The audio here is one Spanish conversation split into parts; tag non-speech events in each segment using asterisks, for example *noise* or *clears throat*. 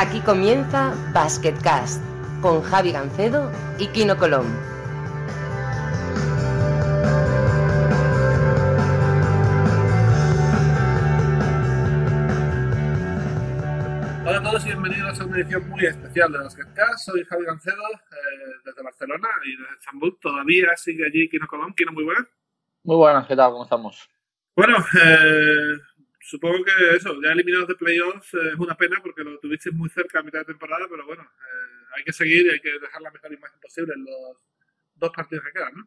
Aquí comienza Basketcast con Javi Gancedo y Kino Colón. Hola a todos y bienvenidos a una edición muy especial de Basketcast. Soy Javi Gancedo eh, desde Barcelona y desde Estambul. Todavía sigue allí Kino Colón. Kino, muy buenas. Muy buenas, ¿qué tal? ¿Cómo estamos? Bueno, eh, supongo que eso, ya eliminados de playoffs eh, es una pena porque lo tuviste muy cerca a mitad de temporada, pero bueno, eh, hay que seguir y hay que dejar la mejor imagen posible en los dos partidos que quedan, ¿no?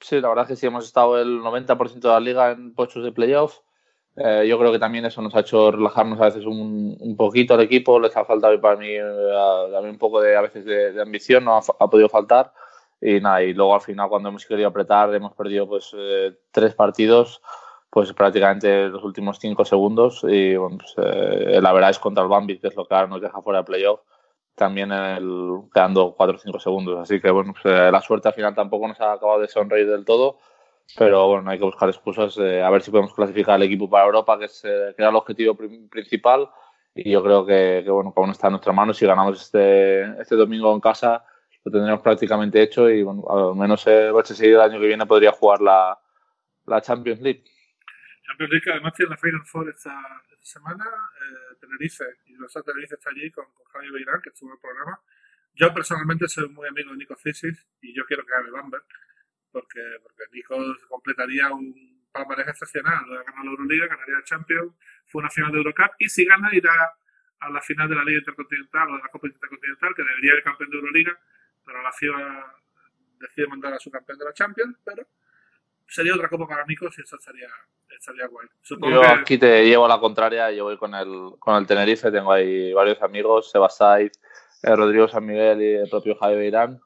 Sí, la verdad es que sí, hemos estado el 90% de la liga en puestos de playoffs. Eh, yo creo que también eso nos ha hecho relajarnos a veces un, un poquito al equipo. Les ha faltado para mí eh, también un poco de a veces de, de ambición, no ha, ha, podido faltar. Y nada, y luego al final cuando hemos querido apretar hemos perdido pues eh, tres partidos pues prácticamente los últimos cinco segundos y bueno, pues, eh, la verdad es contra el Bambi, que es lo que ahora nos deja fuera de playoff, también el, quedando cuatro o cinco segundos. Así que bueno, pues, eh, la suerte al final tampoco nos ha acabado de sonreír del todo, pero bueno, hay que buscar excusas, eh, a ver si podemos clasificar al equipo para Europa, que, es, eh, que era el objetivo pr principal. Y yo creo que, que bueno, aún está en nuestra mano. Si ganamos este, este domingo en casa, lo tendremos prácticamente hecho y bueno, al menos eh, Barça el año que viene podría jugar la, la Champions League. Champions League, además tiene la Final Four esta, esta semana, eh, Tenerife, y los Tenerife está allí con, con Javier Beirán, que estuvo en el programa. Yo personalmente soy muy amigo de Nico Cisis y yo quiero que gane Lambert, porque, porque Nico completaría un palmarés excepcional. Ganó la Euroliga, ganaría la Champions, fue una final de Eurocup, y si gana irá a la final de la Liga Intercontinental o de la Copa Intercontinental, que debería ser campeón de Euroliga, pero la FIBA decide mandar a su campeón de la Champions, pero sería otra copa para Nico si eso estaría, estaría guay. Supongo Yo que... aquí te llevo la contraria, yo voy con el, con el Tenerife, tengo ahí varios amigos, Sebastai, eh, Rodrigo San Miguel y el propio Javier Beirán.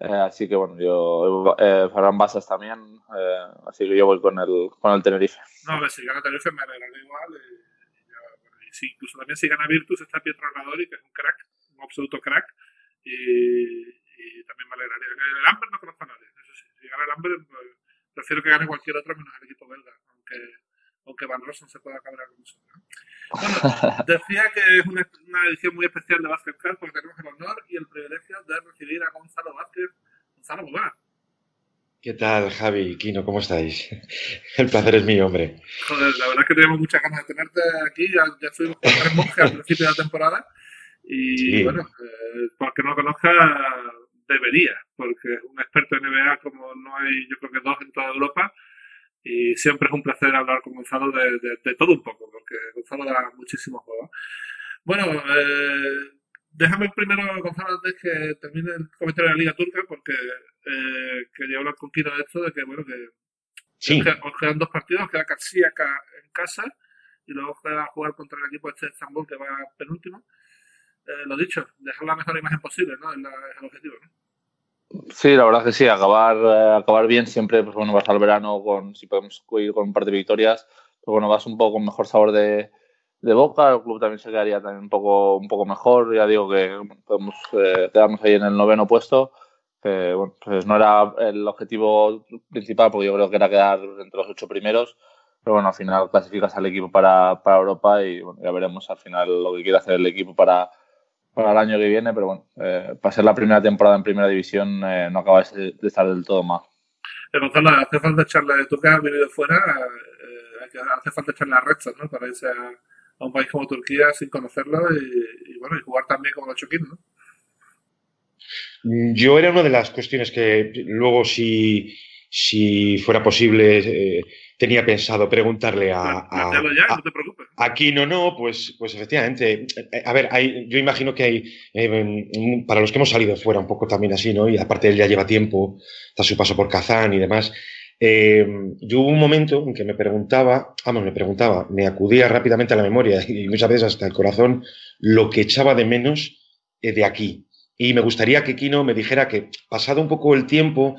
Eh, así que bueno, yo, eh, Ferran Basas también, eh, así que yo voy con el, con el Tenerife. No, a ver, si gana Tenerife me alegraré igual. Y, y, bueno, y sí, incluso también si gana Virtus está Pietro Armadori, que es un crack, un absoluto crack. Y, y también me alegraría. El Amber no conozco a nadie, eso sí. Si gana el Amber, pues, prefiero que gane cualquier otro menos el equipo belga, aunque, aunque Van Rossum se pueda cabrear con eso. ¿no? Bueno, *laughs* decía que es una, una, edición muy especial de Basket Card porque tenemos el honor y el privilegio de recibir a Gonzalo Vázquez. Gonzalo, muy buenas. ¿Qué tal, Javi y Kino? ¿Cómo estáis? *laughs* El placer es mío, hombre. Joder, la verdad es que tenemos muchas ganas de tenerte aquí. Ya, ya fuimos con tres monjes al principio de la temporada. Y sí. bueno, eh, para que no lo conozca, debería, porque es un experto en NBA como no hay, yo creo que dos en toda Europa. Y siempre es un placer hablar con Gonzalo de, de, de todo un poco, porque Gonzalo da muchísimos juegos. Bueno, eh, déjame primero, Gonzalo, antes que termine el comentario de la Liga Turca, porque eh, quería hablar con Kino de esto, de que, bueno, que sí. os quedan dos partidos, queda Caxiaca en casa y luego queda jugar contra el equipo de este Estambul que va penúltimo. Eh, lo dicho, dejar la mejor imagen posible, ¿no? Es, la, es el objetivo, ¿no? Sí, la verdad que sí, acabar, eh, acabar bien siempre, pues bueno, vas al verano con, si podemos ir con un par de victorias, pues bueno, vas un poco con mejor sabor de, de boca, el club también se quedaría también un poco, un poco mejor, ya digo que podemos eh, quedarnos ahí en el noveno puesto, pues no era el objetivo principal, porque yo creo que era quedar entre los ocho primeros, pero bueno, al final clasificas al equipo para, para Europa y bueno, ya veremos al final lo que quiere hacer el equipo para, para el año que viene, pero bueno, eh, para ser la primera temporada en primera división eh, no acaba de, estar del todo mal. Eh, Gonzalo, hace falta echarle, tú que has venido fuera, eh, hace falta echarle a restos, ¿no? Para irse a, a, un país como Turquía sin conocerlo y, y bueno, y jugar también como los ¿no? Yo era una de las cuestiones que luego si, si fuera posible eh, tenía pensado preguntarle a, a, ya, a, no te preocupes. Aquí no, no, pues, pues efectivamente. A ver, hay, yo imagino que hay, eh, para los que hemos salido fuera un poco también así, ¿no? Y aparte él ya lleva tiempo, está su paso por Kazán y demás. Eh, yo hubo un momento en que me preguntaba, vamos, me preguntaba, me acudía rápidamente a la memoria y muchas veces hasta el corazón lo que echaba de menos eh, de aquí. Y me gustaría que Kino me dijera que, pasado un poco el tiempo,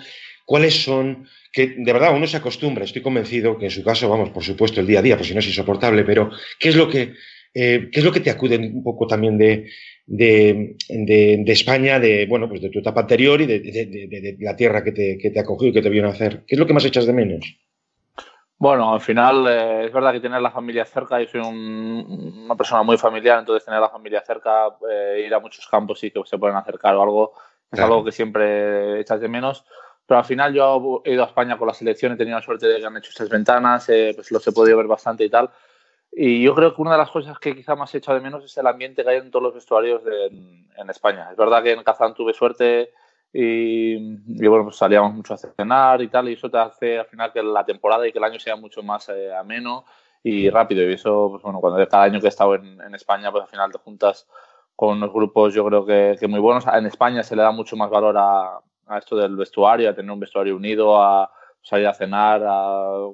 cuáles son que de verdad uno se acostumbra, estoy convencido que en su caso, vamos, por supuesto, el día a día, pues si no es insoportable, pero ¿qué es lo que, eh, ¿qué es lo que te acude un poco también de, de, de, de, España, de, bueno, pues de tu etapa anterior y de, de la tierra que te, que te acogió y que te vio nacer? ¿Qué es lo que más echas de menos? Bueno, al final eh, es verdad que tener la familia cerca, yo soy una persona muy familiar, entonces tener la familia cerca, eh, ir a muchos campos y que se pueden acercar o algo, es algo que siempre echas de menos. Pero al final yo he ido a España con la selección, he tenido la suerte de que han hecho estas ventanas, eh, pues los he podido ver bastante y tal. Y yo creo que una de las cosas que quizá más he echado de menos es el ambiente que hay en todos los vestuarios en, España. Es verdad que en Kazán tuve suerte y, bueno, pues salíamos mucho a cenar y tal, y eso te hace al final que la temporada y que el año sea mucho más eh, ameno y rápido. Y eso, pues bueno, cuando cada año que he estado en, en, España, pues al final te juntas con unos grupos, yo creo que, que, muy buenos. En España se le da mucho más valor a, a esto del vestuario, a tener un vestuario unido, a salir a cenar, a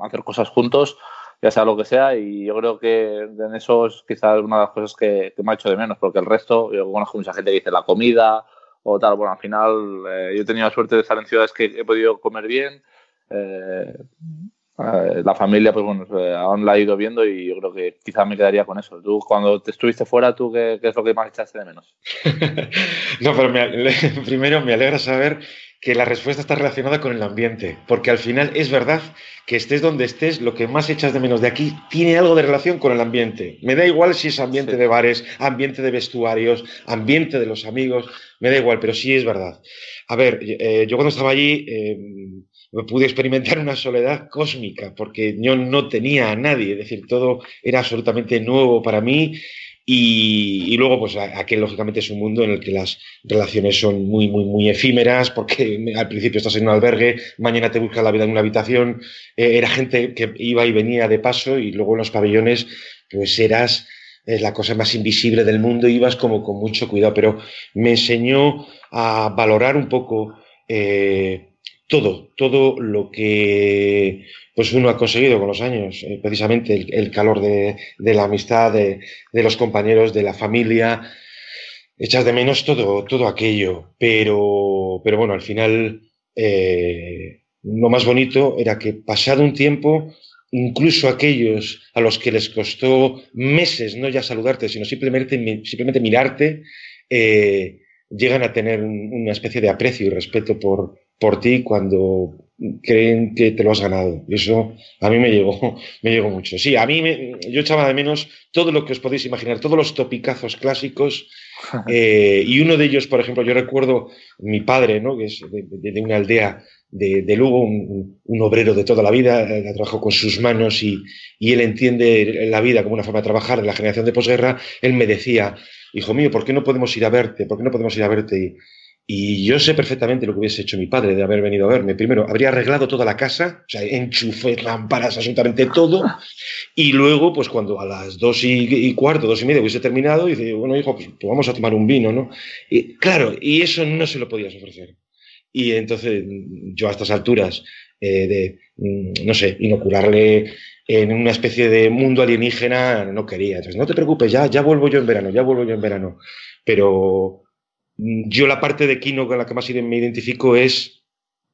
hacer cosas juntos ya sea lo que sea, y yo creo que en eso es quizás una de las cosas que, me ha hecho de menos, porque el resto, yo conozco mucha gente que dice la comida o tal, bueno, al final eh, yo he tenido la suerte de estar en ciudades que he podido comer bien, eh, la familia, pues bueno, aún la he ido viendo y yo creo que quizás me quedaría con eso. Tú, cuando te estuviste fuera, ¿tú qué, qué es lo que más echaste de menos? *laughs* no, pero *laughs* primero me alegra saber que la respuesta está relacionada con el ambiente, porque al final es verdad que estés donde estés, lo que más echas de menos de aquí tiene algo de relación con el ambiente. Me da igual si es ambiente de bares, ambiente de vestuarios, ambiente de los amigos, me da igual, pero sí es verdad. A ver, eh, yo cuando estaba allí eh, pude experimentar una soledad cósmica, porque yo no tenía a nadie, es decir, todo era absolutamente nuevo para mí y, luego, pues aquel lógicamente es un mundo en el que las relaciones son muy, muy, muy efímeras, porque *laughs* al principio estás en un albergue, mañana te buscas la vida en una habitación, eh, era gente que iba y venía de paso y luego en los pabellones, pues eras es la cosa más invisible del mundo, ibas como con mucho cuidado, pero me enseñó a valorar un poco eh, todo, todo lo que pues uno ha conseguido con los años, eh, precisamente el, calor de, la amistad, de, los compañeros, de la familia. Echas de menos todo, todo aquello, pero, pero bueno, al final eh, lo más bonito era que pasado un tiempo, incluso aquellos a los que les costó meses no ya saludarte, sino simplemente, simplemente mirarte, eh, llegan a tener una especie de aprecio y respeto por, por ti cuando creen que te lo has ganado. Eso a mí me llegó, *laughs* me llegó mucho. Sí, a mí yo echaba de menos todo lo que os podéis imaginar, todos los topicazos clásicos. *laughs* Eh, y uno de ellos, por ejemplo, yo recuerdo mi padre, ¿no? que es de, una aldea de, Lugo, un, obrero de toda la vida, ha trabajado con sus manos y, y, él entiende la vida como una forma de trabajar en la generación de posguerra. Él me decía, hijo mío, ¿por qué no podemos ir a verte? ¿Por qué no podemos ir a verte? Y, y yo sé perfectamente lo que hubiese hecho mi padre de haber venido a verme. Primero, habría arreglado toda la casa, o sea, enchufé lámparas, absolutamente todo. Y luego, pues cuando a las dos y, cuarto, dos y media hubiese terminado, dice, bueno, hijo, pues, pues, vamos a tomar un vino, ¿no? Y claro, y eso no se lo podías ofrecer. Y entonces, yo a estas alturas, eh, de, mm, no sé, inocularle en una especie de mundo alienígena, no quería. Entonces, no te preocupes, ya, ya vuelvo yo en verano, ya vuelvo yo en verano. Pero yo la parte de Kino con la que más me identifico es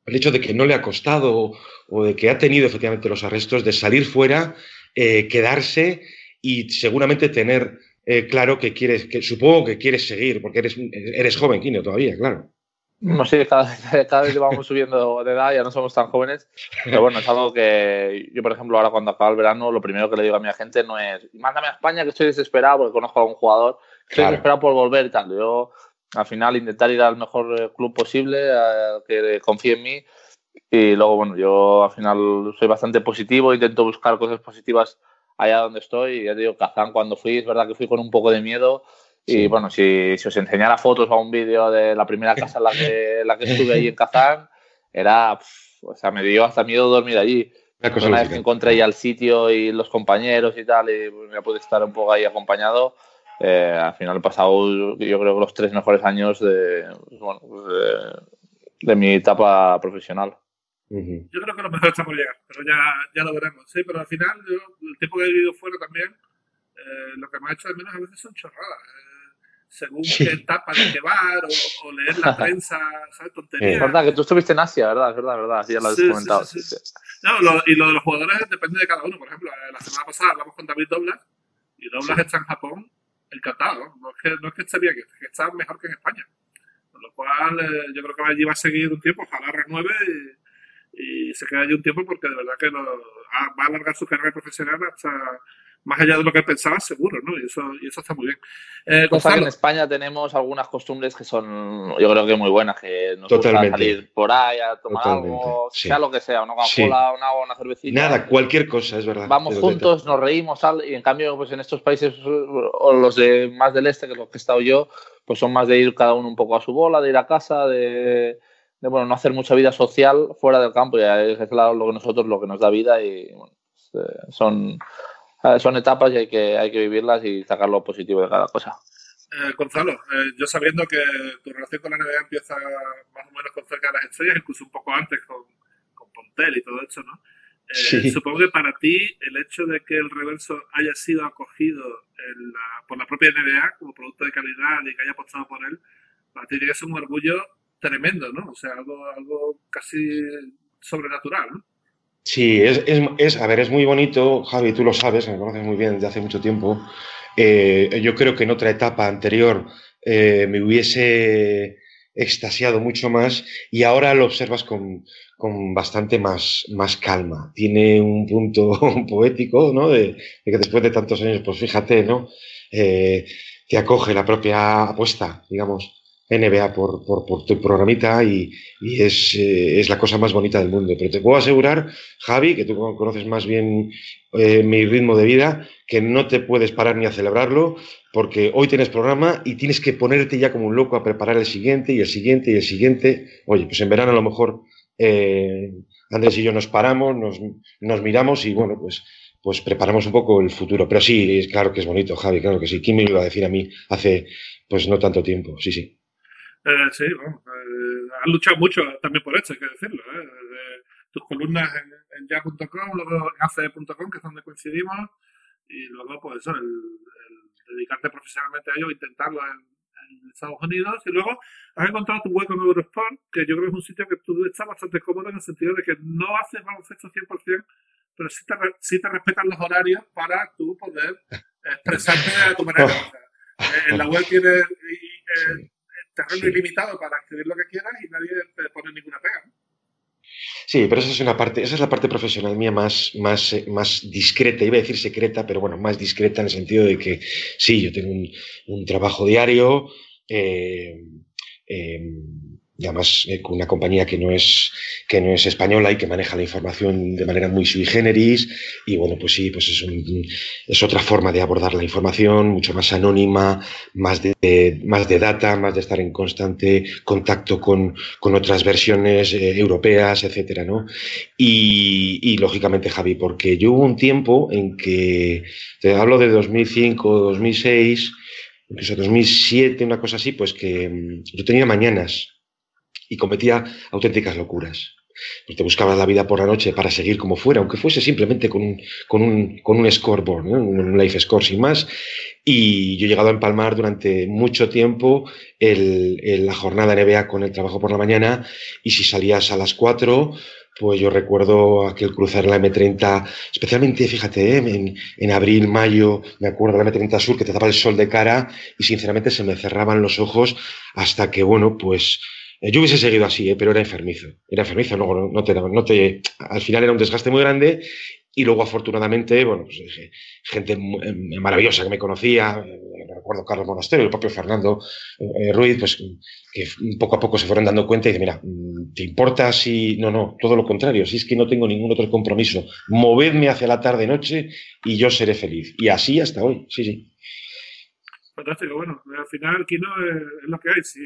el hecho de que no le ha costado o, de que ha tenido efectivamente los arrestos de salir fuera, eh, quedarse y seguramente tener eh, claro que quieres, que supongo que quieres seguir, porque eres, eres joven, Kino, todavía, claro. No sé, cada, *laughs* cada, vez vamos subiendo de edad, ya no somos tan jóvenes, pero bueno, es algo que yo, por ejemplo, ahora cuando acaba el verano, lo primero que le digo a mi agente no es, mándame a España que estoy desesperado porque conozco a un jugador, estoy desesperado por volver y tal. Yo al final intentar ir al mejor eh, club posible, a, que confíe en mí. Y luego, bueno, yo al final soy bastante positivo, intento buscar cosas positivas allá donde estoy. Y ya te digo, Kazán cuando fui, es verdad que fui con un poco de miedo. Y bueno, si, si, os enseñara fotos o un vídeo de la primera casa en la que, la que estuve ahí en Kazán, era, o sea, me dio hasta miedo dormir allí. Una vez que encontré ya el sitio y los compañeros y tal, y me pude estar un poco ahí acompañado, eh, al final he pasado, yo creo que los tres mejores años de, bueno, pues de, mi etapa profesional. Yo creo que lo mejor está por llegar, pero ya, ya lo veremos. Sí, pero al final, yo, el tiempo que he vivido fuera también, eh, lo que me ha hecho de menos a veces son chorradas. Eh, según qué etapa de bar o, o, leer la *laughs* prensa, ¿sabes? Tonterías. Es verdad que tú estuviste en Asia, ¿verdad? Es verdad, es verdad. Sí, ya lo has comentado. No, lo, y lo de los jugadores depende de cada uno. Por ejemplo, la semana pasada hablamos con David Doblas y Doblas está en Japón encantado. No es que, no es que esté bien, es que está mejor que en España. Con lo cual, eh, yo creo que allí va a seguir un tiempo, ojalá renueve y, se quede allí un tiempo porque de verdad que va a alargar su carrera profesional hasta más allá de lo que pensaba, seguro, ¿no? Y eso, y eso está muy bien. Eh, Cosa que en España tenemos algunas costumbres que son, yo creo que muy buenas, que nos gusta salir por ahí a tomar algo, sea lo que sea, una Coca-Cola, una agua, una cervecita. Nada, cualquier cosa, es verdad. Vamos juntos, nos reímos, y en cambio, pues en estos países, o los de más del este, que es los que he estado yo, pues son más de ir cada uno un poco a su bola, de ir a casa, de, de bueno, no hacer mucha vida social fuera del campo, y es lo que nosotros, lo que nos da vida, y bueno, pues, eh, son son etapas y hay que, hay que vivirlas y sacar lo positivo de cada cosa. Eh, Gonzalo, eh, yo sabiendo que tu relación con la NBA empieza más o menos con cerca de las estrellas, incluso un poco antes con, con Pontel y todo eso, ¿no? Eh, supongo que para ti el hecho de que el reverso haya sido acogido por la propia NBA como producto de calidad y que haya apostado por él, para ti tiene que ser un orgullo tremendo, ¿no? O sea, algo, algo casi sobrenatural, ¿no? Sí, es, es, es, a ver, es muy bonito, Javi, tú lo sabes, me conoces muy bien desde hace mucho tiempo. Eh, yo creo que en otra etapa anterior eh, me hubiese extasiado mucho más y ahora lo observas con, con bastante más, más, calma. Tiene un punto *laughs* poético, ¿no? De, que después de tantos años, pues fíjate, ¿no? Eh, te acoge la propia apuesta, digamos, NBA por, por, por tu programita y, y es, eh, es, la cosa más bonita del mundo. Pero te puedo asegurar, Javi, que tú conoces más bien eh, mi ritmo de vida, que no te puedes parar ni a celebrarlo, porque hoy tienes programa y tienes que ponerte ya como un loco a preparar el siguiente y el siguiente y el siguiente. Oye, pues en verano a lo mejor eh, Andrés y yo nos paramos, nos, nos miramos y bueno, pues pues preparamos un poco el futuro. Pero sí, claro que es bonito, Javi, claro que sí. ¿Quién me iba a decir a mí hace pues no tanto tiempo? Sí, sí. Eh, sí, bueno, eh, has luchado mucho también por esto, hay que decirlo. ¿eh? tus columnas en, en ya.com, luego en ace.com, que es donde coincidimos, y luego, pues eso, el, dedicarte profesionalmente a ello, intentarlo en, Estados Unidos, y luego has encontrado tu hueco en Eurosport, que yo creo que es un sitio que tú estás bastante cómodo en el sentido de que no haces baloncesto 100%, pero sí te, sí te respetan los horarios para tú poder expresarte a tu manera. en la web tienes terreno ilimitado para escribir lo que quieras y nadie te pone ninguna pega. Sí, pero esa es una parte, esa es la parte profesional mía más, más, eh, más discreta, iba a decir secreta, pero bueno, más discreta en el sentido de que sí, yo tengo un, un trabajo diario, eh, eh, además eh, con una compañía que no, es, que no es española y que maneja la información de manera muy sui generis. Y bueno, pues sí, pues es, es otra forma de abordar la información, mucho más anónima, más de, más de data, más de estar en constante contacto con, con otras versiones eh, europeas, etcétera, ¿no? Y, y, lógicamente, Javi, porque yo hubo un tiempo en que, te hablo de 2005, 2006, incluso 2007, una cosa así, pues que mm, yo tenía mañanas y cometía auténticas locuras. Pues te buscabas la vida por la noche para seguir como fuera, aunque fuese simplemente con un, con un, con un scoreboard, un life score sin más. Y yo he llegado a empalmar durante mucho tiempo el, la jornada NBA con el trabajo por la mañana y si salías a las 4, pues yo recuerdo aquel cruzar la M30, especialmente, fíjate, ¿eh? en, en, abril, mayo, me acuerdo la M30 Sur que te daba el sol de cara y sinceramente se me cerraban los ojos hasta que, bueno, pues yo hubiese seguido así, ¿eh? pero era enfermizo. Era enfermizo, no, no, te, no al final era un desgaste muy grande y luego afortunadamente, bueno, pues, eh, gente maravillosa que me conocía, me recuerdo Carlos Monasterio, el propio Fernando Ruiz, pues que poco a poco se fueron dando cuenta y dicen, mira, mm, ¿te importa si...? No, no, todo lo contrario, si es que no tengo ningún otro compromiso, movedme hacia la tarde-noche y yo seré feliz. Y así hasta hoy, sí, sí. Fantástico, bueno, al final aquí no es, lo que hay, si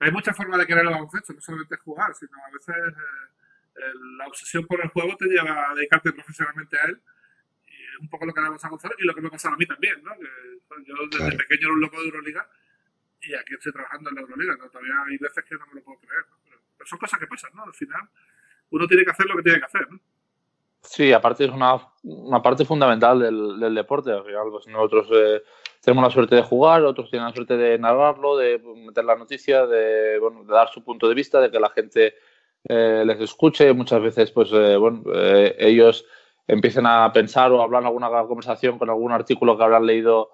hay muchas formas de querer el baloncesto, no solamente jugar, sino a veces eh, la obsesión por el juego te lleva a dedicarte profesionalmente a él. Y es un poco lo que le pasa a Gonzalo y lo que me pasa a mí también, ¿no? Que, yo desde pequeño era un loco de Euroliga y aquí estoy trabajando en la Euroliga. ¿no? Todavía hay veces que no me lo puedo creer, ¿no? pero, son cosas que pasan, ¿no? Al final uno tiene que hacer lo que tiene que hacer, ¿no? Sí, aparte es una, una parte fundamental del, del deporte. Al final, pues nosotros eh, tenemos la suerte de jugar, otros tienen la suerte de narrarlo, de meter la noticia, de, bueno, de dar su punto de vista, de que la gente eh, les escuche. Muchas veces, pues, eh, bueno, eh, ellos empiecen a pensar o hablar alguna conversación con algún artículo que habrán leído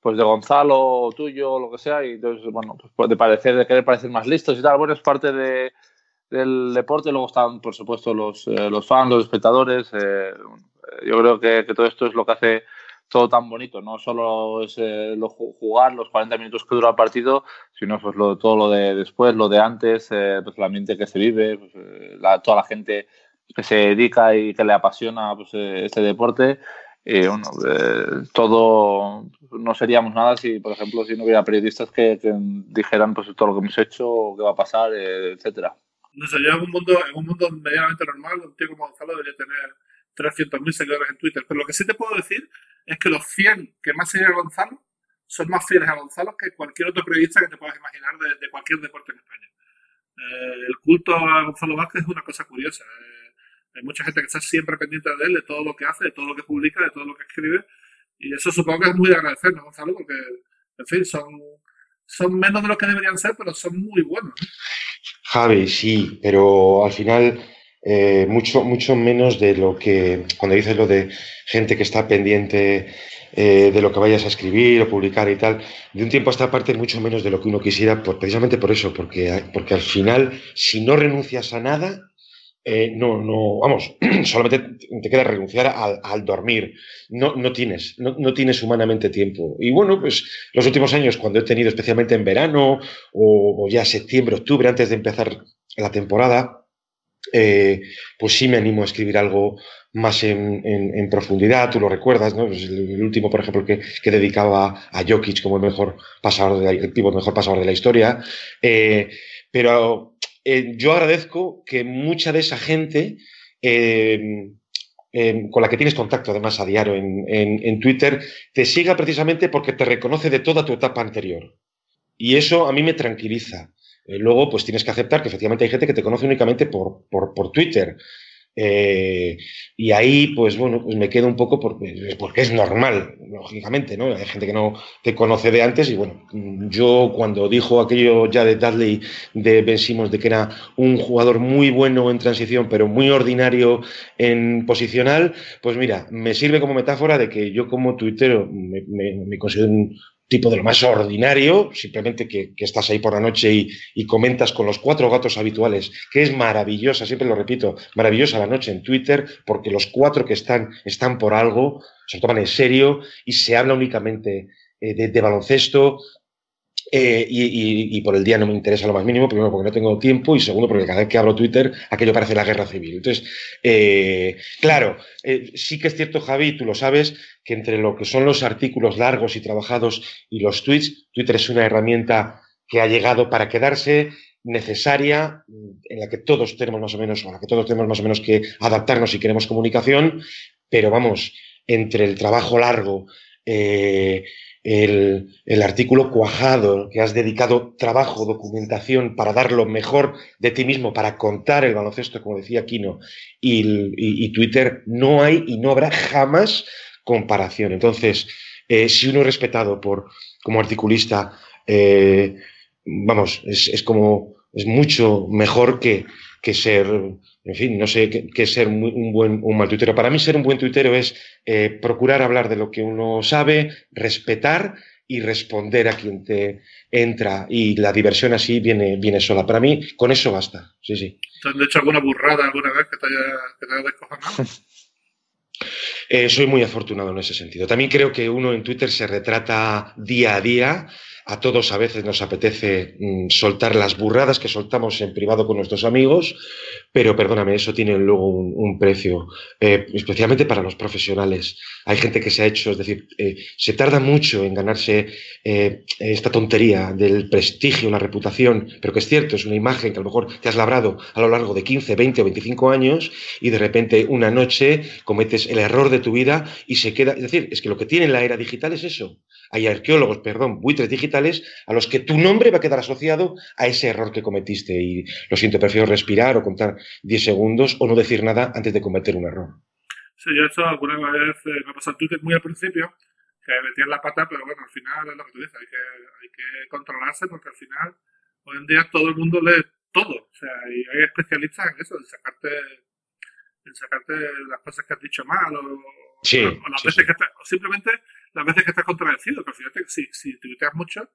pues de Gonzalo o tuyo o lo que sea y entonces bueno pues de parecer de querer parecer más listos y tal bueno es parte de, del deporte, luego están, por supuesto, los, eh, los fans, los espectadores. Eh, yo creo que, todo esto es lo que hace todo tan bonito. No solo es eh, lo, jugar los 40 minutos que dura el partido, sino pues lo, todo lo de después, lo de antes, pues el ambiente que se vive, pues, la, toda la gente que se dedica y que le apasiona pues, este deporte. Y bueno, todo no seríamos nada si, por ejemplo, si no hubiera periodistas que, que dijeran pues todo lo que hemos hecho, qué va a pasar, etcétera no sé, yo en un mundo, en un mundo medianamente normal, un tío como Gonzalo debería tener 300.000 seguidores en Twitter. Pero lo que sí te puedo decir es que los 100 que más siguen a Gonzalo son más fieles a Gonzalo que cualquier otro periodista que te puedas imaginar de, cualquier deporte en España. Eh, el culto a Gonzalo Vázquez es una cosa curiosa. Eh, hay mucha gente que está siempre pendiente de él, de todo lo que hace, de todo lo que publica, de todo lo que escribe. Y eso supongo que es muy de agradecer, ¿no, Gonzalo? Porque, en fin, son, son menos de lo que deberían ser, pero son muy buenos. Javi, sí, pero al final eh, mucho, mucho menos de lo que, cuando dices lo de gente que está pendiente eh, de lo que vayas a escribir o publicar y tal, de un tiempo a esta parte mucho menos de lo que uno quisiera, precisamente por eso, porque, porque al final, si no renuncias a nada, eh, no, no, vamos, *clears throat* solamente te queda renunciar al, dormir. No, no tienes, no, tienes humanamente tiempo. Y bueno, pues los últimos años, cuando he tenido, especialmente en verano o, ya septiembre, octubre, antes de empezar la temporada, eh, pues sí me animo a escribir algo más en, profundidad, tú lo recuerdas, ¿no? Pues el, último, por ejemplo, que, que, dedicaba a Jokic como el mejor pasador de la, el mejor pasador de la historia. Eh, pero eh, yo agradezco que mucha de esa gente eh, con la que tienes contacto además a diario en, Twitter te siga precisamente porque te reconoce de toda tu etapa anterior. Y eso a mí me tranquiliza. Eh, luego, pues tienes que aceptar que efectivamente hay gente que te conoce únicamente por, por, por Twitter. Eh, y ahí, pues bueno, pues me quedo un poco porque, porque es normal, lógicamente, ¿no? Hay gente que no te conoce de antes y bueno, yo cuando dijo aquello ya de Dudley de Ben Simmons de que era un jugador muy bueno en transición, pero muy ordinario en posicional, pues mira, me sirve como metáfora de que yo como tuitero me, me considero un, tipo de lo más ordinario, simplemente que, estás ahí por la noche y, comentas con los cuatro gatos habituales, que es maravillosa, siempre lo repito, maravillosa la noche en Twitter, porque los cuatro que están están por algo, se toman en serio y se habla únicamente eh, de, baloncesto, eh, y, por el día no me interesa lo más mínimo, primero porque no tengo tiempo y segundo porque cada vez que abro Twitter aquello parece la guerra civil. Entonces, eh, claro, eh, sí que es cierto, Javi, tú lo sabes, que entre lo que son los artículos largos y trabajados y los tweets, Twitter es una herramienta que ha llegado para quedarse necesaria, en la que todos tenemos más o menos, o en la que todos tenemos más o menos que adaptarnos si queremos comunicación, pero vamos, entre el trabajo largo, eh, el, artículo cuajado, que has dedicado trabajo, documentación para dar lo mejor de ti mismo, para contar el baloncesto, como decía Kino, y, Twitter, no hay y no habrá jamás comparación. Entonces, eh, si uno es respetado por, como articulista, eh, vamos, es, como, es mucho mejor que, que ser en fin, no sé qué, ser un buen un mal tuitero. Para mí ser un buen tuitero es eh, procurar hablar de lo que uno sabe, respetar y responder a quien te entra. Y la diversión así viene, viene sola. Para mí, con eso basta. Sí, sí. ¿Te han hecho alguna burrada alguna vez que te haya, que te haya descojonado? *laughs* Eh, soy muy afortunado en ese sentido. También creo que uno en Twitter se retrata día a día a todos a veces nos apetece mm, soltar las burradas que soltamos en privado con nuestros amigos, pero perdóname, eso tiene luego un, precio, eh, especialmente para los profesionales. Hay gente que se ha hecho, es decir, eh, se tarda mucho en ganarse eh, esta tontería del prestigio, la reputación, pero que es cierto, es una imagen que a lo mejor te has labrado a lo largo de 15, 20 o 25 años y de repente una noche cometes el error de tu vida y se queda, es decir, es que lo que tiene la era digital es eso, hay arqueólogos, perdón, buitres digitales a los que tu nombre va a quedar asociado a ese error que cometiste. Y lo siento, prefiero respirar o contar 10 segundos o no decir nada antes de cometer un error. Sí, yo eso alguna vez eh, me pasado en Twitter muy al principio, que metían la pata, pero bueno, al final es lo que tú dices, hay que, hay que controlarse porque al final, hoy en día todo el mundo lee todo. O sea, y hay especialistas en eso, en sacarte, en sacarte las cosas que has dicho mal o, sí, o las veces que o simplemente las veces que estás contradecido, pero fíjate, si, si tuiteas mucho,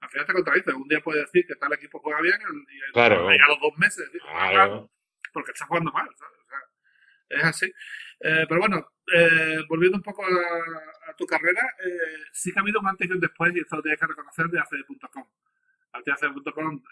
Al final te contradices. Un día puedes decir que tal equipo juega bien y, claro. a los dos meses decir, claro. porque está jugando mal. ¿sabes? O sea, es así. Eh, pero bueno, eh, volviendo un poco a, tu carrera, eh, sí que ha habido un antes y un después, y esto lo tienes que reconocer de ACD.com. ACD.com,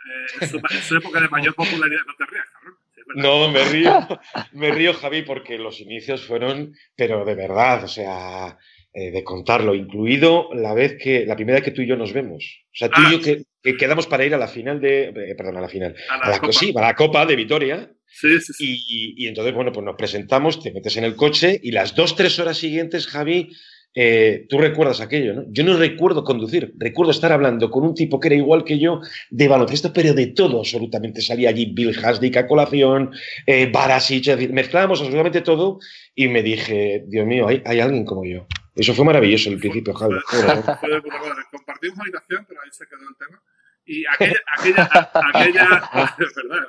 en, su, en su época de mayor popularidad, no te rías, cabrón. No, me río, me río, Javi, porque los inicios fueron, pero de verdad, o sea, eh, de contarlo, incluido la vez que, la primera vez que tú y yo nos vemos. O sea, tú y yo ah. que, quedamos para ir a la final de, eh, perdón, a la final, a la, Sí, a la Copa de Vitoria. Sí, sí, sí. Y, y, entonces, bueno, pues nos presentamos, te metes en el coche y las dos, tres horas siguientes, Javi, eh, tú recuerdas aquello, ¿no? Yo no recuerdo conducir, recuerdo estar hablando con un tipo que era igual que yo de baloncesto, pero de todo absolutamente. Salía allí Bill Hasdick a colación, eh, Barasic, mezclábamos absolutamente todo y me dije, Dios mío, hay, hay alguien como yo. Eso fue maravilloso el principio, Javi. Compartimos habitación, pero ahí se quedó el tema. Y aquella, aquella, aquella, *laughs* es verdad,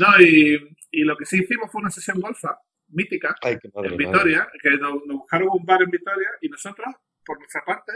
no, y, y lo que sí hicimos fue una sesión golfa mítica en Vitoria, que nos, buscaron un bar en Vitoria y nosotros, por nuestra parte,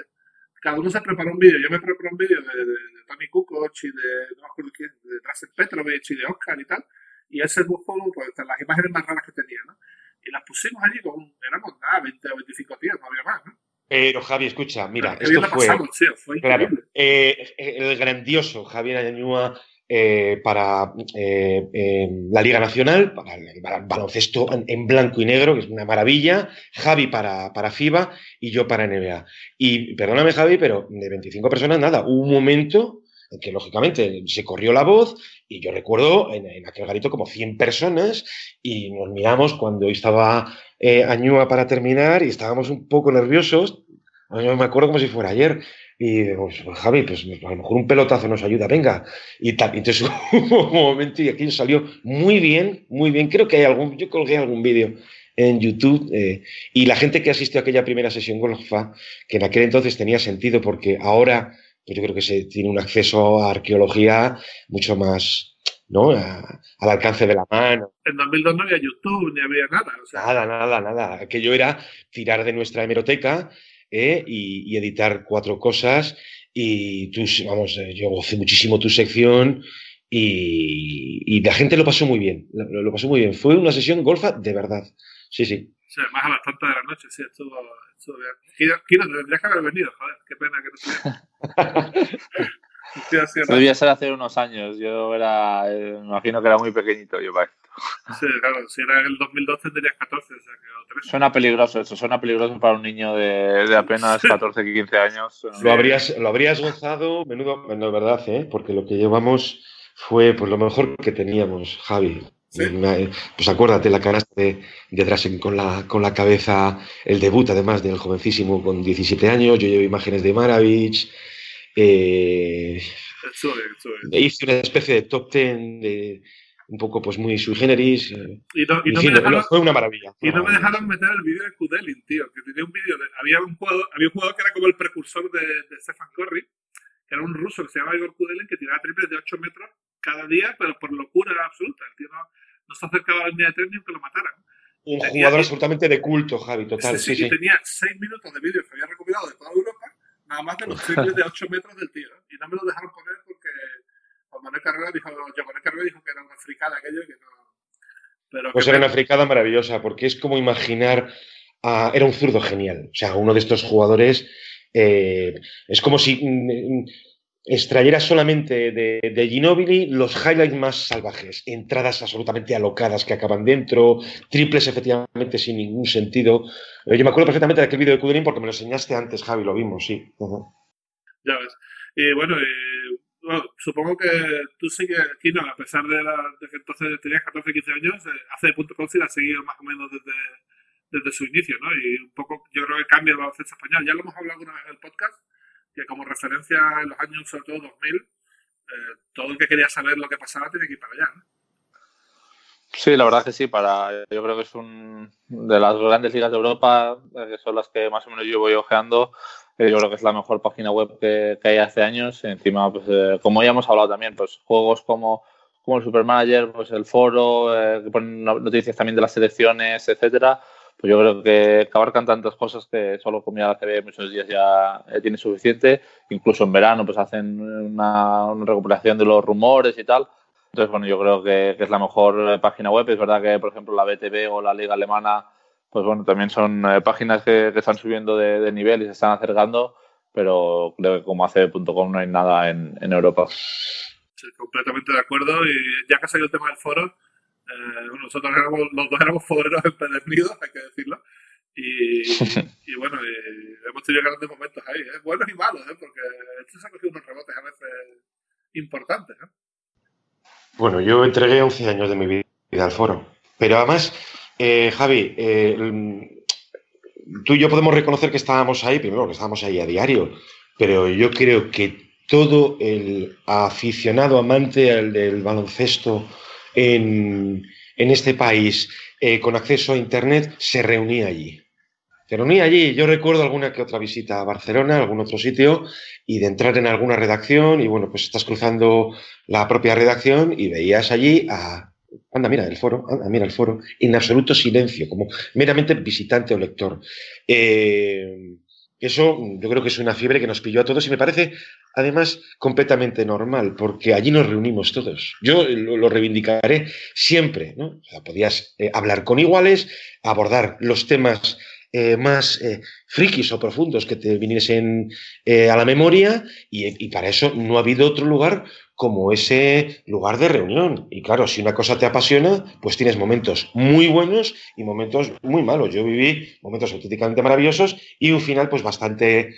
cada uno se preparó un vídeo. Yo me preparé un vídeo de, de, Tony Kukoc y de, no me acuerdo quién, de Drasen Petrovich y de Oscar y tal. Y él se buscó pues, las imágenes más raras que tenía, ¿no? Y las pusimos allí con, éramos nada, 20 o 25 tíos, no había más, ¿no? Pero Javi, escucha, mira, esto fue, fue claro, eh, el grandioso Javier Añúa eh, para eh, la Liga Nacional, para el baloncesto en, blanco y negro, que es una maravilla, Javi para, para FIBA y yo para NBA. Y perdóname Javi, pero de 25 personas nada, hubo un momento en que lógicamente se corrió la voz y yo recuerdo en, aquel garito como 100 personas y nos miramos cuando estaba eh, Añúa para terminar y estábamos un poco nerviosos. Yo me acuerdo como si fuera ayer. Y digo, pues, Javi, pues a lo mejor un pelotazo nos ayuda, venga. Y tal. Entonces *laughs* hubo un momento y aquí salió muy bien, muy bien. Creo que hay algún, yo colgué algún vídeo en YouTube eh, y la gente que asistió a aquella primera sesión golfa, que en aquel entonces tenía sentido porque ahora pues yo creo que se tiene un acceso a arqueología mucho más ¿no? al alcance de la mano. En 2002 no había YouTube ni había nada. Nada, nada, nada. Aquello era tirar de nuestra hemeroteca ¿eh? y, editar cuatro cosas. Y tú, vamos, eh, yo gocé muchísimo tu sección y, la gente lo pasó muy bien. Lo, pasó muy bien. Fue una sesión golfa de verdad. Sí, sí. Sí, más a las tantas de la noche, sí, estuvo, Kiro, tendrías que haber venido, joder, qué pena que no *laughs* Debía ser hace unos años, yo era, eh, me imagino que era muy pequeñito yo para esto. Sí, claro, si era en el 2012 tendrías 14, o sea que 13. Suena peligroso eso, suena peligroso para un niño de, de apenas 14, 15 años. Lo habrías, lo habrías gozado, menudo, de verdad, ¿eh? porque lo que llevamos fue pues, lo mejor que teníamos, Javi. Pues acuérdate la canasta de, de Drasen con la, con la cabeza, el debut además del jovencísimo con 17 años, yo llevo imágenes de Maravich. Eh, hice una especie de top 10 de, un poco pues muy sui generis. Eh, y no, y no me dejaron, fue una maravilla. Y no me dejaron meter el vídeo de Kudelin, tío, que tenía un vídeo, había, un jugador, había un jugador que era como el precursor de, de Stefan Curry, que era un ruso que se llamaba Igor Kudelin, que tiraba triples de 8 metros cada día, pero por locura absoluta. El tío no, se acercaba a la línea de tres ni que lo mataran. Un jugador absolutamente de culto, Javi, total. Sí, sí, sí, tenía 6 minutos de vídeo que había recopilado de toda Europa, nada más de los *laughs* triples de 8 metros del tío. Y no me lo dejaron poner porque Juan Manuel Carrera dijo, Manuel Carrera dijo que era una fricada aquello y que no pues era una fricada maravillosa, porque es como imaginar. era un zurdo genial. O sea, uno de estos jugadores. Eh, es como si mm, mm, extrayera solamente de, Ginobili los highlights más salvajes. Entradas absolutamente alocadas que acaban dentro, triples efectivamente sin ningún sentido. Eh, yo me acuerdo perfectamente de aquel vídeo de Kudelin porque me lo enseñaste antes, Javi, lo vimos, sí. Ya ves. Y bueno, supongo que tú sigues aquí, no, a pesar de, que entonces tenías 14, 15 años, eh, hace punto la has seguido más o menos desde, desde su inicio, ¿no? Y un poco, yo creo que cambia el baloncesto español. Ya lo hemos hablado alguna vez en el podcast, que como referencia en los años, sobre todo 2000, eh, todo el que quería saber lo que pasaba tiene que ir para allá, ¿no? Sí, la verdad que sí, para, yo creo que es un de las grandes ligas de Europa, eh, que son las que más o menos yo voy ojeando, yo creo que es la mejor página web que, hay hace años. Encima, pues, eh, como ya hemos hablado también, pues juegos como, como el Supermanager, pues el foro, eh, que ponen noticias también de las selecciones, etcétera. Pues yo creo que, abarcan tantas cosas que solo con mirar la CB muchos días ya tiene suficiente. Incluso en verano pues hacen una, una, recuperación de los rumores y tal. Entonces, bueno, yo creo que, es la mejor página web. Es verdad que, por ejemplo, la BTV o la Liga Alemana, pues bueno, también son eh, páginas que, están subiendo de, nivel y se están acercando, pero creo que como ACB.com no hay nada en, en Europa. Sí, completamente de acuerdo. Y ya que ha salido el tema del foro, eh, nosotros éramos, los dos éramos foreros empedernidos, hay que decirlo. Y, *laughs* y bueno, hemos tenido grandes momentos ahí, ¿eh? buenos y malos, ¿eh? porque esto se ha cogido unos rebotes a veces importantes. ¿eh? Bueno, yo entregué 11 años de mi vida al foro, pero además, eh, Javi, tú y yo podemos reconocer que estábamos ahí, primero que estábamos ahí a diario, pero yo creo que todo el aficionado amante del baloncesto en, este país eh, con acceso a Internet se reunía allí. Se reunía allí. Yo recuerdo alguna que otra visita a Barcelona, algún otro sitio, y de entrar en alguna redacción, y bueno, pues estás cruzando la propia redacción y veías allí a. Anda, mira el foro, anda, mira el foro, en absoluto silencio, como meramente visitante o lector. Eh, eso yo creo que es una fiebre que nos pilló a todos y me parece además completamente normal, porque allí nos reunimos todos. Yo lo, reivindicaré siempre, ¿no? podías eh, hablar con iguales, abordar los temas eh, más eh, frikis o profundos que te viniesen a la memoria y, para eso no ha habido otro lugar como ese lugar de reunión. Y claro, si una cosa te apasiona, pues tienes momentos muy buenos y momentos muy malos. Yo viví momentos auténticamente maravillosos y un final pues bastante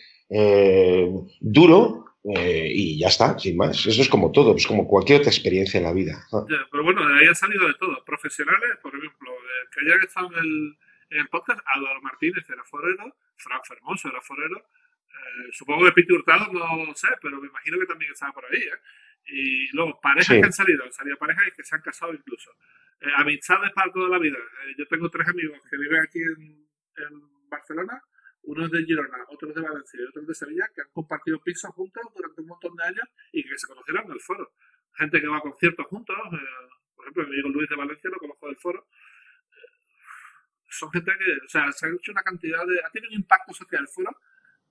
duro, eh, y ya está, sin más. Eso es como todo, es como cualquier otra experiencia en la vida. pero bueno, de ahí ha salido de todo. Profesionales, por ejemplo, que hayan estado en el, en el podcast, Álvaro Martínez era forero, Fran Fermoso era forero. Eh, supongo que Piti Hurtado no lo sé, pero me imagino que también estaba por ahí. ¿eh? Y luego, parejas que han salido, han salido parejas que se han casado incluso. amistades para toda la vida. yo tengo tres amigos que viven aquí en, en Barcelona unos de Girona, otros de Valencia y otros de Sevilla, que han compartido pisos juntos durante un montón de años y que se conocieron en el foro. Gente que va a conciertos juntos, eh, por ejemplo, mi amigo Luis de Valencia lo conozco del foro. Se hecho una cantidad de. ha tenido un impacto social foro.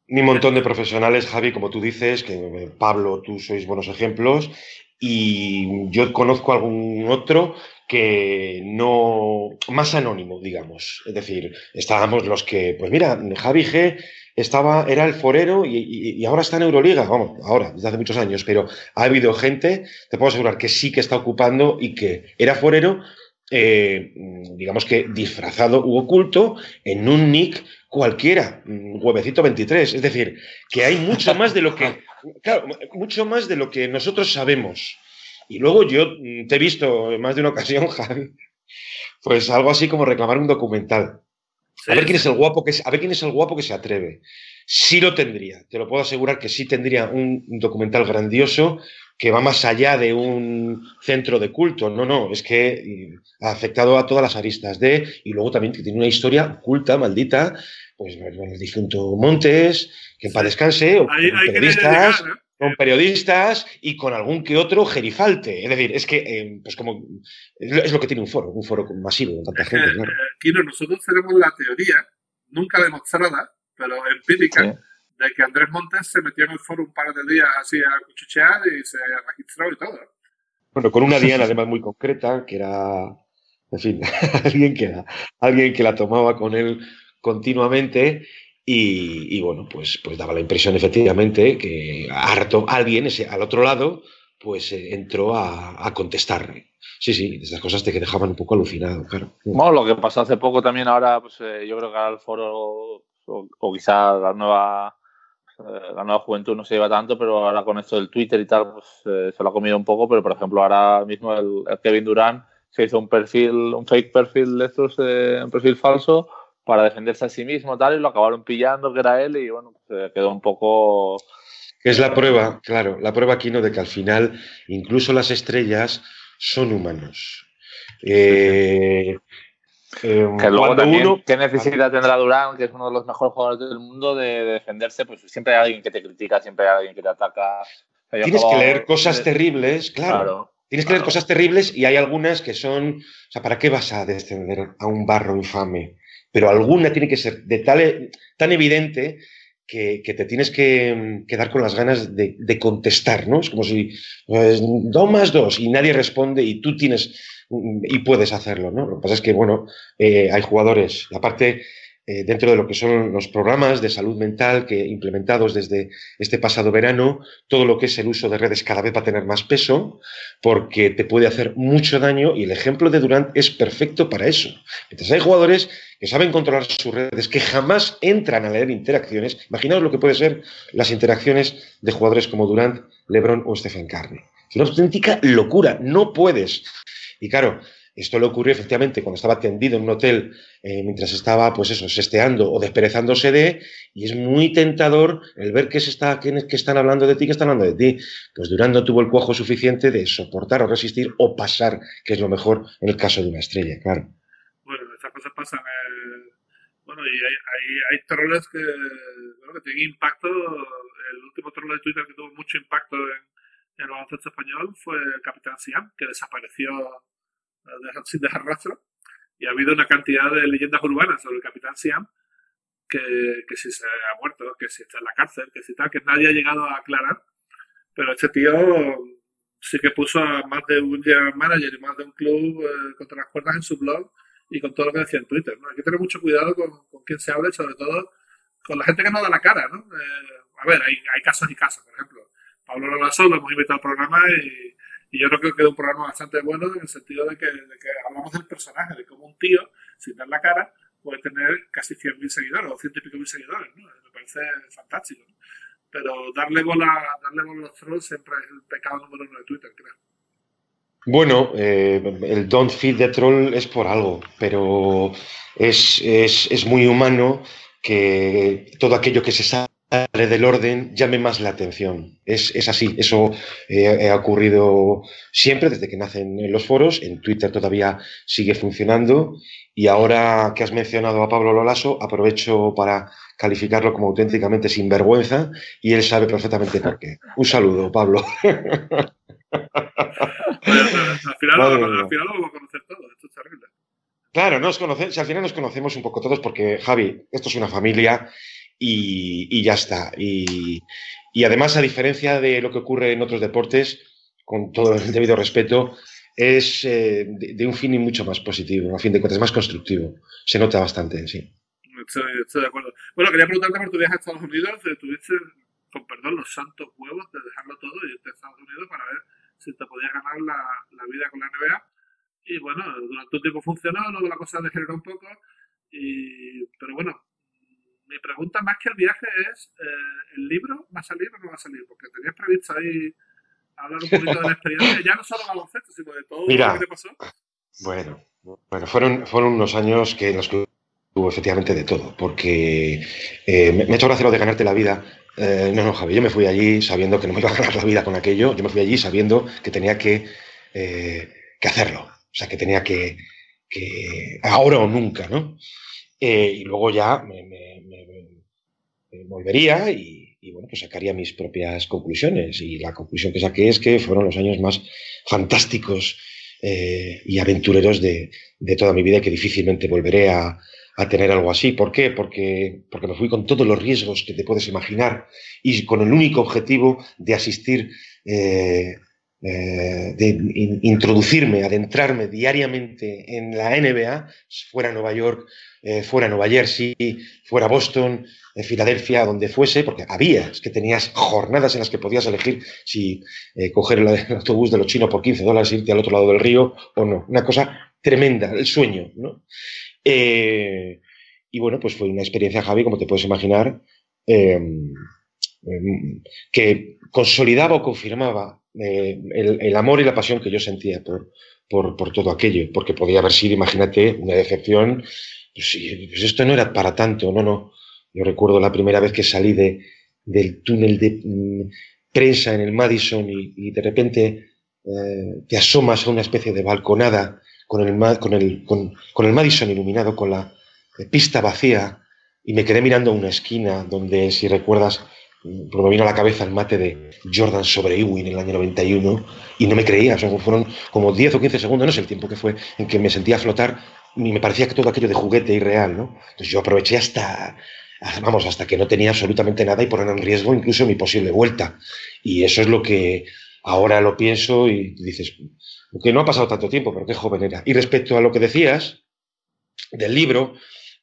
Ni un montón de profesionales, Javi, como tú dices, que Pablo, tú sois buenos ejemplos, y yo conozco algún otro que no, más anónimo, digamos. Es decir, estábamos los que, pues mira, Javi G estaba, era el forero y, ahora está en Euroliga, vamos, ahora, desde hace muchos años, pero ha habido gente, te puedo asegurar que sí que está ocupando y que era forero, eh, digamos que disfrazado u oculto en un nick cualquiera, huevecito 23. Es decir, que hay mucho más de lo que *laughs* claro, mucho más de lo que nosotros sabemos. Y luego yo mm, te he visto en más de una ocasión, *laughs* Javi, pues algo así como reclamar un documental. A ver quién es el guapo que a ver quién es el guapo que se atreve. Sí lo tendría, te lo puedo asegurar que sí tendría un documental grandioso que va más allá de un centro de culto. No, no, es que ha afectado a todas las aristas de, y luego también que tiene una historia oculta, maldita, pues con el difunto Montes, que en paz descanse, o con periodistas, ¿eh? con periodistas y con algún que otro gerifalte. Es decir, es que, eh, pues como, es lo que tiene un foro, un foro masivo con tanta gente. Claro. Kino, nosotros tenemos la teoría, nunca demostrada, pero empírica, de que Andrés Montes se metió en el foro un par de días así a cuchuchear y se registró y todo. Bueno, con una diana además muy concreta, que era, en fin, *laughs* alguien que, alguien que la tomaba con él continuamente y, bueno, pues, pues daba la impresión efectivamente que harto alguien ese, al otro lado pues eh, entró a, a, contestarle. Sí, sí, estas cosas te dejaban un poco alucinado, claro. Bueno, lo que pasó hace poco también ahora, pues eh, yo creo que ahora el foro o, quizá la nueva la nueva juventud no se lleva tanto, pero ahora con esto del Twitter y tal, pues se lo ha comido un poco, pero por ejemplo ahora mismo el, Kevin Durant se hizo un perfil, un fake perfil de estos, un perfil falso, para defenderse a sí mismo tal y lo acabaron pillando que era él y bueno se quedó un poco es la prueba claro la prueba aquí no de que al final incluso las estrellas son humanos. Eh, eh, que luego también, uno... ¿qué necesidad tendrá Durán, que es uno de los mejores jugadores del mundo, de, defenderse? Pues siempre hay alguien que te critica, siempre hay alguien que te ataca. Tienes que leer cosas terribles, claro. Tienes que leer cosas terribles y hay algunas que son. O sea, ¿para qué vas a descender a un barro infame? pero alguna tiene que ser de tal, tan evidente que, te tienes que quedar con las ganas de, contestar, ¿no? Es como si pues, dos más dos y nadie responde y tú tienes y puedes hacerlo, ¿no? Lo que pasa es que, bueno, eh, hay jugadores, aparte eh, dentro de lo que son los programas de salud mental que implementados desde este pasado verano, todo lo que es el uso de redes cada vez va a tener más peso porque te puede hacer mucho daño y el ejemplo de Durant es perfecto para eso. Entonces hay jugadores que saben controlar sus redes, que jamás entran a leer interacciones. Imaginaos lo que pueden ser las interacciones de jugadores como Durant, LeBron o Stephen Curry. Es una auténtica locura, no puedes. Y claro, esto le ocurrió efectivamente cuando estaba tendido en un hotel eh, mientras estaba, pues eso, sesteando o desperezándose de, y es muy tentador el ver que, se está, que, están hablando de ti, que están hablando de ti. Pues Durán no tuvo el cuajo suficiente de soportar o resistir o pasar, que es lo mejor en el caso de una estrella, claro. Bueno, estas cosas pasan. Eh, bueno, y hay, hay, hay troles que, bueno, que tienen impacto. El último troll de Twitter que tuvo mucho impacto en, en baloncesto español fue el Capitán Siam, que desapareció sin dejar rastro. Y ha habido una cantidad de leyendas urbanas sobre el capitán Siam que, que si se ha muerto, que si está en la cárcel, que si tal, que nadie ha llegado a aclarar. Pero este tío sí que puso a más de un general manager y más de un club eh, contra las cuerdas en su blog y con todo lo que decía en Twitter. ¿no? Hay que tener mucho cuidado con, con quién se habla y sobre todo con la gente que no da la cara. ¿no? Eh, a ver, hay, hay casos y casos. Por ejemplo, Pablo Lolaso lo hemos invitado al programa y y yo creo que quedó un programa bastante bueno en el sentido de que, hablamos del personaje, de cómo un tío, sin dar la cara, puede tener casi 100.000 seguidores o ciento y pico mil seguidores. ¿no? Me parece fantástico. Pero darle bola, darle bola a los trolls siempre es el pecado número uno de Twitter, creo. Bueno, eh, el don't feed the troll es por algo, pero es, es, es muy humano que todo aquello que se sabe del orden llame más la atención. Es, es así, eso eh, ha ocurrido siempre desde que nacen los foros, en Twitter todavía sigue funcionando y ahora que has mencionado a Pablo Lolaso, aprovecho para calificarlo como auténticamente sinvergüenza y él sabe perfectamente por qué. Un saludo, Pablo. al, final, lo, vamos a conocer todos, esto es terrible. Claro, nos si al final nos conocemos un poco todos porque, Javi, esto es una familia y, ya está. Y, además, a diferencia de lo que ocurre en otros deportes, con todo el debido respeto, es eh, de, un fin y mucho más positivo, a fin de cuentas, más constructivo. Se nota bastante, sí. Estoy, de acuerdo. Bueno, quería preguntarte por tu viaje a Estados Unidos. Tuviste, con perdón, los santos huevos de dejarlo todo y irte a Estados Unidos para ver si te podías ganar la, la vida con la NBA. Y bueno, durante un tiempo funcionó, luego la cosa degeneró un poco. Y, pero bueno, mi pregunta más que el viaje es, eh, ¿el libro va a salir o no va a salir? Porque tenías previsto ahí hablar un poquito de la experiencia, ya no solo baloncesto, sino de todo lo que te pasó. Bueno, bueno fueron, fueron unos años que los que hubo efectivamente de todo, porque eh, me, ha hecho gracia lo de ganarte la vida. Eh, no, no, Javi, yo me fui allí sabiendo que no me iba a ganar la vida con aquello, yo me fui allí sabiendo que tenía que, que hacerlo, o sea, que tenía que, que ahora o nunca, ¿no? Eh, y luego ya me, volvería y, bueno, pues sacaría mis propias conclusiones. Y la conclusión que saqué es que fueron los años más fantásticos eh, y aventureros de, toda mi vida y que difícilmente volveré a, tener algo así. ¿Por qué? Porque, porque me fui con todos los riesgos que te puedes imaginar y con el único objetivo de asistir eh, eh, de introducirme, adentrarme diariamente en la NBA, fuera Nueva York, eh, fuera Nueva Jersey, fuera Boston, en Filadelfia, donde fuese, porque había, es que tenías jornadas en las que podías elegir si eh, coger el, *laughs* autobús de los chinos por 15 dólares, irte al otro lado del río o no. Una cosa tremenda, el sueño, ¿no? y bueno, pues fue una experiencia, Javi, como te puedes imaginar, em, em, que consolidaba o confirmaba eh, el, amor y la pasión que yo sentía por, por, todo aquello, porque podía haber sido, imagínate, una decepción. Pues, pues, esto no era para tanto, no, no. Yo recuerdo la primera vez que salí de, del túnel de mm, prensa en el Madison y, de repente eh, te asomas a una especie de balconada con el, con el, con, el Madison iluminado, con la eh, pista vacía, y me quedé mirando a una esquina donde, si recuerdas, porque me vino a la cabeza el mate de Jordan sobre Ewing en el año 91 y no me creía, o sea, fueron como 10 o 15 segundos, no sé el tiempo que fue, en que me sentía flotar y me parecía que todo aquello de juguete irreal, ¿no? Entonces yo aproveché hasta, vamos, hasta que no tenía absolutamente nada y poner en riesgo incluso mi posible vuelta. Y eso es lo que ahora lo pienso y dices, que no ha pasado tanto tiempo, pero qué joven era. Y respecto a lo que decías del libro,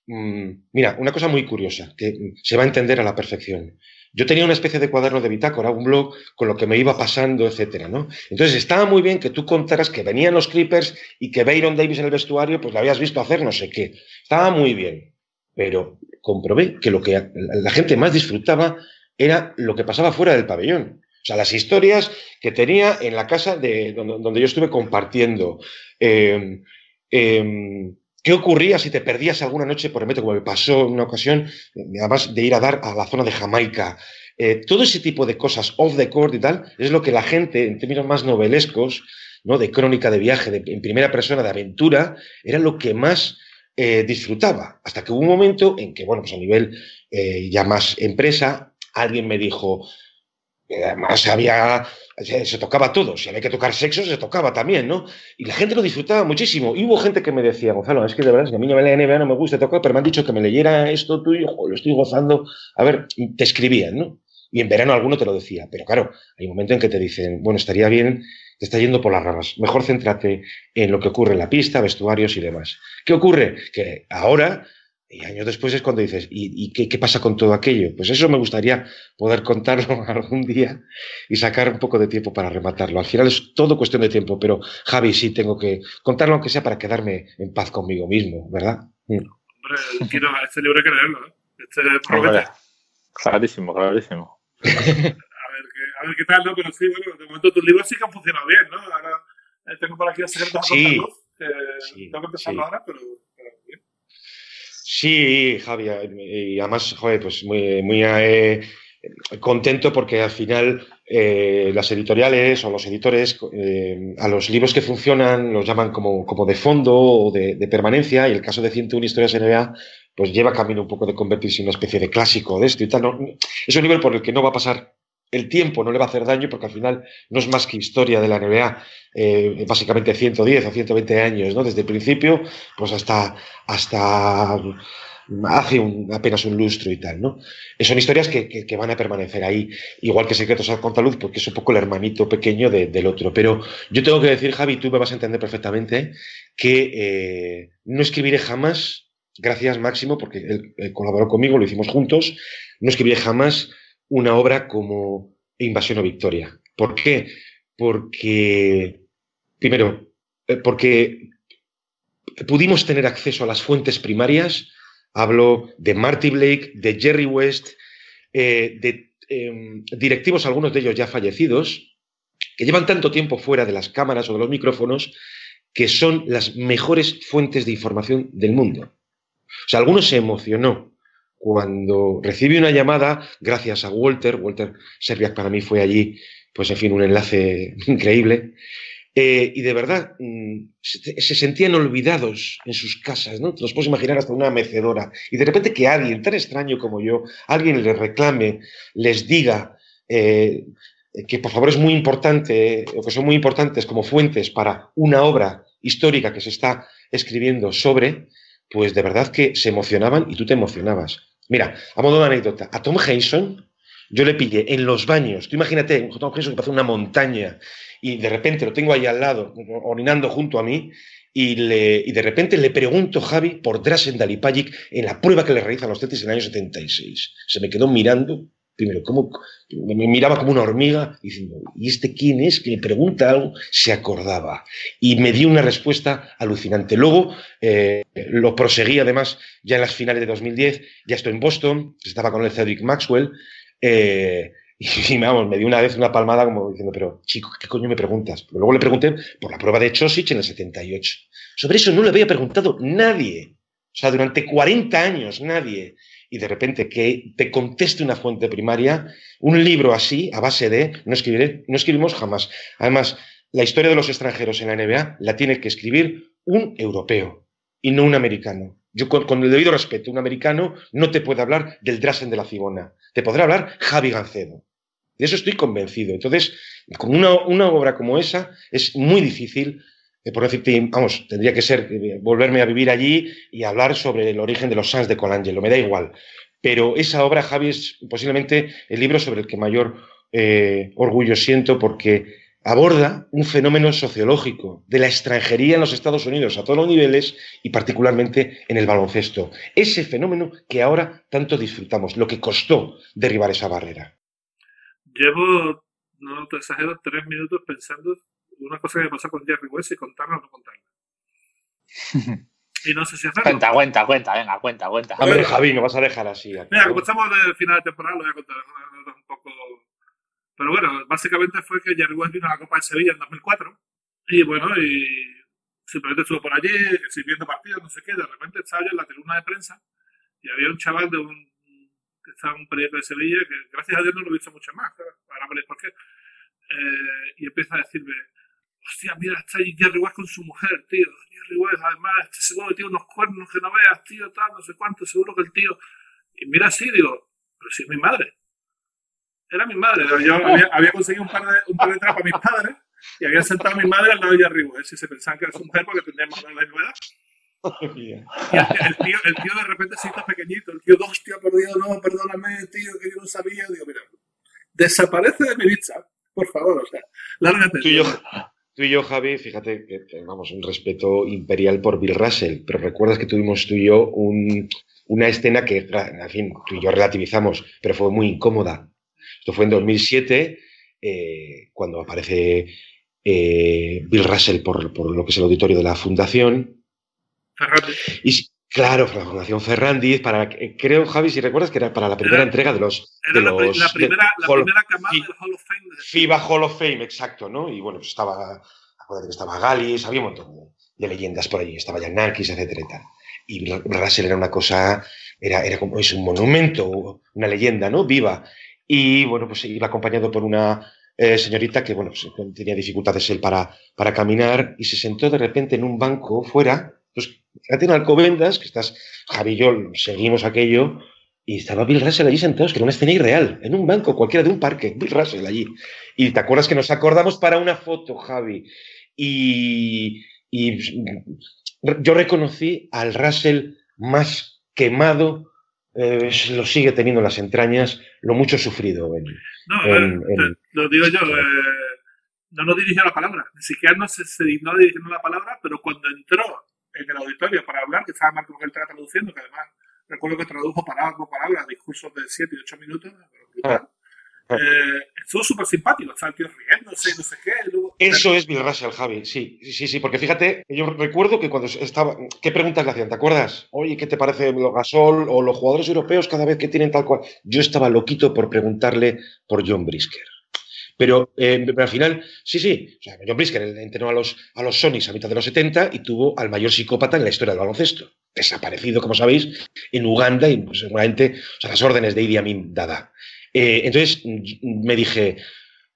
mm, mira, una cosa muy curiosa, que se va a entender a la perfección. Yo tenía una especie de cuaderno de bitácora, un blog con lo que me iba pasando, etcétera, ¿no? Entonces estaba muy bien que tú contaras que venían los Clippers y que Bayron Davis en el vestuario, pues lo habías visto hacer no sé qué. Estaba muy bien. Pero comprobé que lo que la gente más disfrutaba era lo que pasaba fuera del pabellón. O sea, las historias que tenía en la casa de donde, yo estuve compartiendo. Em, em, ¿Qué ocurría si te perdías alguna noche por el metro, como me pasó en una ocasión, además de ir a dar a la zona de Jamaica? Eh, todo ese tipo de cosas off the court y tal, es lo que la gente, en términos más novelescos, ¿no? de crónica de viaje, de, en primera persona, de aventura, era lo que más eh, disfrutaba. Hasta que hubo un momento en que, bueno, pues a nivel eh, ya más empresa, alguien me dijo, además había, se, tocaba todo, si había que tocar sexo, se tocaba también, ¿no? Y la gente lo disfrutaba muchísimo. Y hubo gente que me decía, Gonzalo, es que de verdad, es que a mí no me lee NBA, no me gusta tocar, pero me han dicho que me leyera esto tuyo, lo estoy gozando. A ver, te escribían, ¿no? Y en verano alguno te lo decía. Pero claro, hay un momento en que te dicen, bueno, estaría bien, te está yendo por las ramas. Mejor céntrate en lo que ocurre en la pista, vestuarios y demás. ¿Qué ocurre? Que ahora y años después es cuando dices, ¿y, qué, pasa con todo aquello? Pues eso me gustaría poder contarlo *laughs* algún día y sacar un poco de tiempo para rematarlo. Al final es todo cuestión de tiempo, pero Javi, sí tengo que contarlo aunque sea para quedarme en paz conmigo mismo, ¿verdad? Mm. Hombre, quiero, este libro hay que leerlo, ¿eh? Este promete. Clarísimo, clarísimo. *laughs* a, ver qué, a ver qué tal, ¿no? Pero sí, bueno, de momento tus libros sí que han funcionado bien, ¿no? Ahora eh, tengo por aquí a Secretos sí, a sí, tengo que empezarlo ahora, pero Sí, Javier, y además, joder, pues muy, muy eh, contento porque al final eh, las editoriales o los editores eh, a los libros que funcionan los llaman como, como de fondo o de, permanencia y el caso de 101 historias NBA pues lleva camino un poco de convertirse en una especie de clásico de esto y tal. es un nivel por el que no va a pasar el tiempo no le va a hacer daño porque al final no es más que historia de la NBA, eh, básicamente 110 o 120 años, ¿no? Desde el principio, pues hasta, hasta hace apenas un lustro y tal, ¿no? Son historias que, van a permanecer ahí, igual que Secretos al Contaluz, porque es un poco el hermanito pequeño del otro. Pero yo tengo que decir, Javi, tú me vas a entender perfectamente, que eh, no escribiré jamás, gracias Máximo, porque él colaboró conmigo, lo hicimos juntos, no escribiré jamás una obra como Invasión o Victoria. ¿Por qué? Porque, primero, eh, porque pudimos tener acceso a las fuentes primarias. Hablo de Marty Blake, de Jerry West, eh, de em, directivos, algunos de ellos ya fallecidos, que llevan tanto tiempo fuera de las cámaras o de los micrófonos, que son las mejores fuentes de información del mundo. O sea, algunos se emocionó cuando recibí una llamada, gracias a Walter, Walter Serbiak para mí fue allí, pues en fin, un enlace *laughs* increíble, eh, y de verdad mm, se, sentían olvidados en sus casas, ¿no? Te los puedes imaginar hasta una mecedora, y de repente que alguien tan extraño como yo, alguien les reclame, les diga eh, que por favor es muy importante, o que son muy importantes como fuentes para una obra histórica que se está escribiendo sobre, pues de verdad que se emocionaban y tú te emocionabas. Mira, a modo de anécdota, a Tom Henson yo le pillé en los baños. Tú imagínate, Tom Henson que pasa una montaña y de repente lo tengo ahí al lado, orinando junto a mí, y, le, y de repente le pregunto, Javi, por Drasen Dalipagic en la prueba que le realizan los Celtics en el año 76. Se me quedó mirando primero, como, me miraba como una hormiga diciendo, ¿y este quién es? Que le pregunta algo, se acordaba. Y me dio una respuesta alucinante. Luego eh, lo proseguí además ya en las finales de 2010, ya estoy en Boston, estaba con el Cedric Maxwell, eh, *laughs* y, me dio una vez una palmada como diciendo, pero chico, ¿qué coño me preguntas? Luego le pregunté por la prueba de Chosich en el 78. Sobre eso no le había preguntado nadie. O sea, durante 40 años nadie y de repente que te conteste una fuente primaria, un libro así, a base de, no, escribiré, no escribimos jamás. Además, la historia de los extranjeros en la NBA la tiene que escribir un europeo y no un americano. Yo, con, el debido respeto, un americano no te puede hablar del Drasen de la Cibona, te podrá hablar Javi Gancedo. De eso estoy convencido. Entonces, con una, una obra como esa, es muy difícil eh, por decirte, vamos, tendría que ser eh, volverme a vivir allí y hablar sobre el origen de los Sans de Colangelo, me da igual. Pero esa obra, Javi, es posiblemente el libro sobre el que mayor eh, orgullo siento porque aborda un fenómeno sociológico de la extranjería en los Estados Unidos a todos los niveles y particularmente en el baloncesto. Ese fenómeno que ahora tanto disfrutamos, lo que costó derribar esa barrera. Llevo, no te exagero, tres minutos pensando una cosa que me pasó con Jerry West y contarla o no contarla. *laughs* y no sé si hacerlo. Cuenta, cuenta, cuenta, venga, cuenta, cuenta. Hombre, Javi, no vas a dejar así. Mira, como estamos de final de temporada, lo voy a contar un poco. Pero bueno, básicamente fue que Jerry West vino a la Copa de Sevilla en 2004. Y bueno, y simplemente estuvo por allí, sirviendo partidos, no sé qué. De repente estaba yo en la tribuna de prensa y había un chaval de un que estaba en un proyecto de Sevilla que gracias a Dios no lo he visto mucho más. Ahora veréis por qué. Eh, y empieza a decirme, hostia, mira, está ahí Jerry West con su mujer, tío. Jerry West, además, este seguro que tiene unos cuernos que no veas, tío, tal, no sé cuánto, seguro que el tío. Y mira así, digo, pero si es mi madre. Era mi madre. Yo había, conseguido un par de, un par de trapas a mis padres y había sentado a mi madre al lado de Jerry West. Y se pensaban que era su mujer porque tenía más o menos la misma edad. Y el, tío, el tío de repente se hizo pequeñito. El tío, hostia, por Dios, no, perdóname, tío, que yo no sabía. Digo, mira, desaparece de mi vista, por favor, o sea, lárgate. Tú y yo, tú y yo Javi, fíjate que tenemos un respeto imperial por Bill Russell, pero recuerdas que tuvimos tú y yo un, una escena que, en fin, tú y yo relativizamos, pero fue muy incómoda. Esto fue en 2007, eh, cuando aparece eh, Bill Russell por, por, lo que es el auditorio de la fundación. Y, claro, la Fundación Ferrandiz, para, creo, Javi, si recuerdas que era para la primera entrega de los. Era de la, los, la, primera, la Hall, primera camada del Hall of Fame. FIBA Hall of Fame, exacto, ¿no? Y bueno, pues estaba. Acuérdate que estaba Galis, había un montón de, de leyendas por allí, estaba Yanakis, etcétera y tal. Y Russell era una cosa, era, era como es un monumento, una leyenda, ¿no? Viva. Y bueno, pues iba acompañado por una eh, señorita que, bueno, tenía dificultades él para, para caminar y se sentó de repente en un banco fuera pues fíjate en Alcobendas, que estás, Javi y yo seguimos aquello, y estaba Bill Russell allí sentados, que era una escena irreal, en un banco, cualquiera de un parque, Bill Russell allí. Y te acuerdas que nos acordamos para una foto, Javi. Y, y yo reconocí al Russell más quemado, eh, lo sigue teniendo en las entrañas, lo mucho sufrido. En, no, en, en, te, lo digo yo, eh, no nos dirigió la palabra, ni siquiera no se, se dignó dirigiendo la palabra, pero cuando entró en el auditorio para hablar, que estaba Marco Geltra traduciendo, que además recuerdo que tradujo palabra por palabra discursos de 7 y 8 minutos. Ah. Eh, estuvo súper simpático, estaba el tío riéndose y no sé qué. Luego, Eso es Bill Russell, Javi, sí, sí, sí, porque fíjate, yo recuerdo que cuando estaba, ¿qué preguntas le hacían? ¿Te acuerdas? Oye, ¿qué te parece lo Gasol o los jugadores europeos cada vez que tienen tal cual? Yo estaba loquito por preguntarle por John Brisker. Pero, eh, pero, al final, sí, sí. O sea, John Brisker entrenó a los, a los Sonics a mitad de los 70 y tuvo al mayor psicópata en la historia del baloncesto. Desaparecido, como sabéis, en Uganda y pues, seguramente o sea, las órdenes de Idi Amin Dada. Eh, entonces me dije,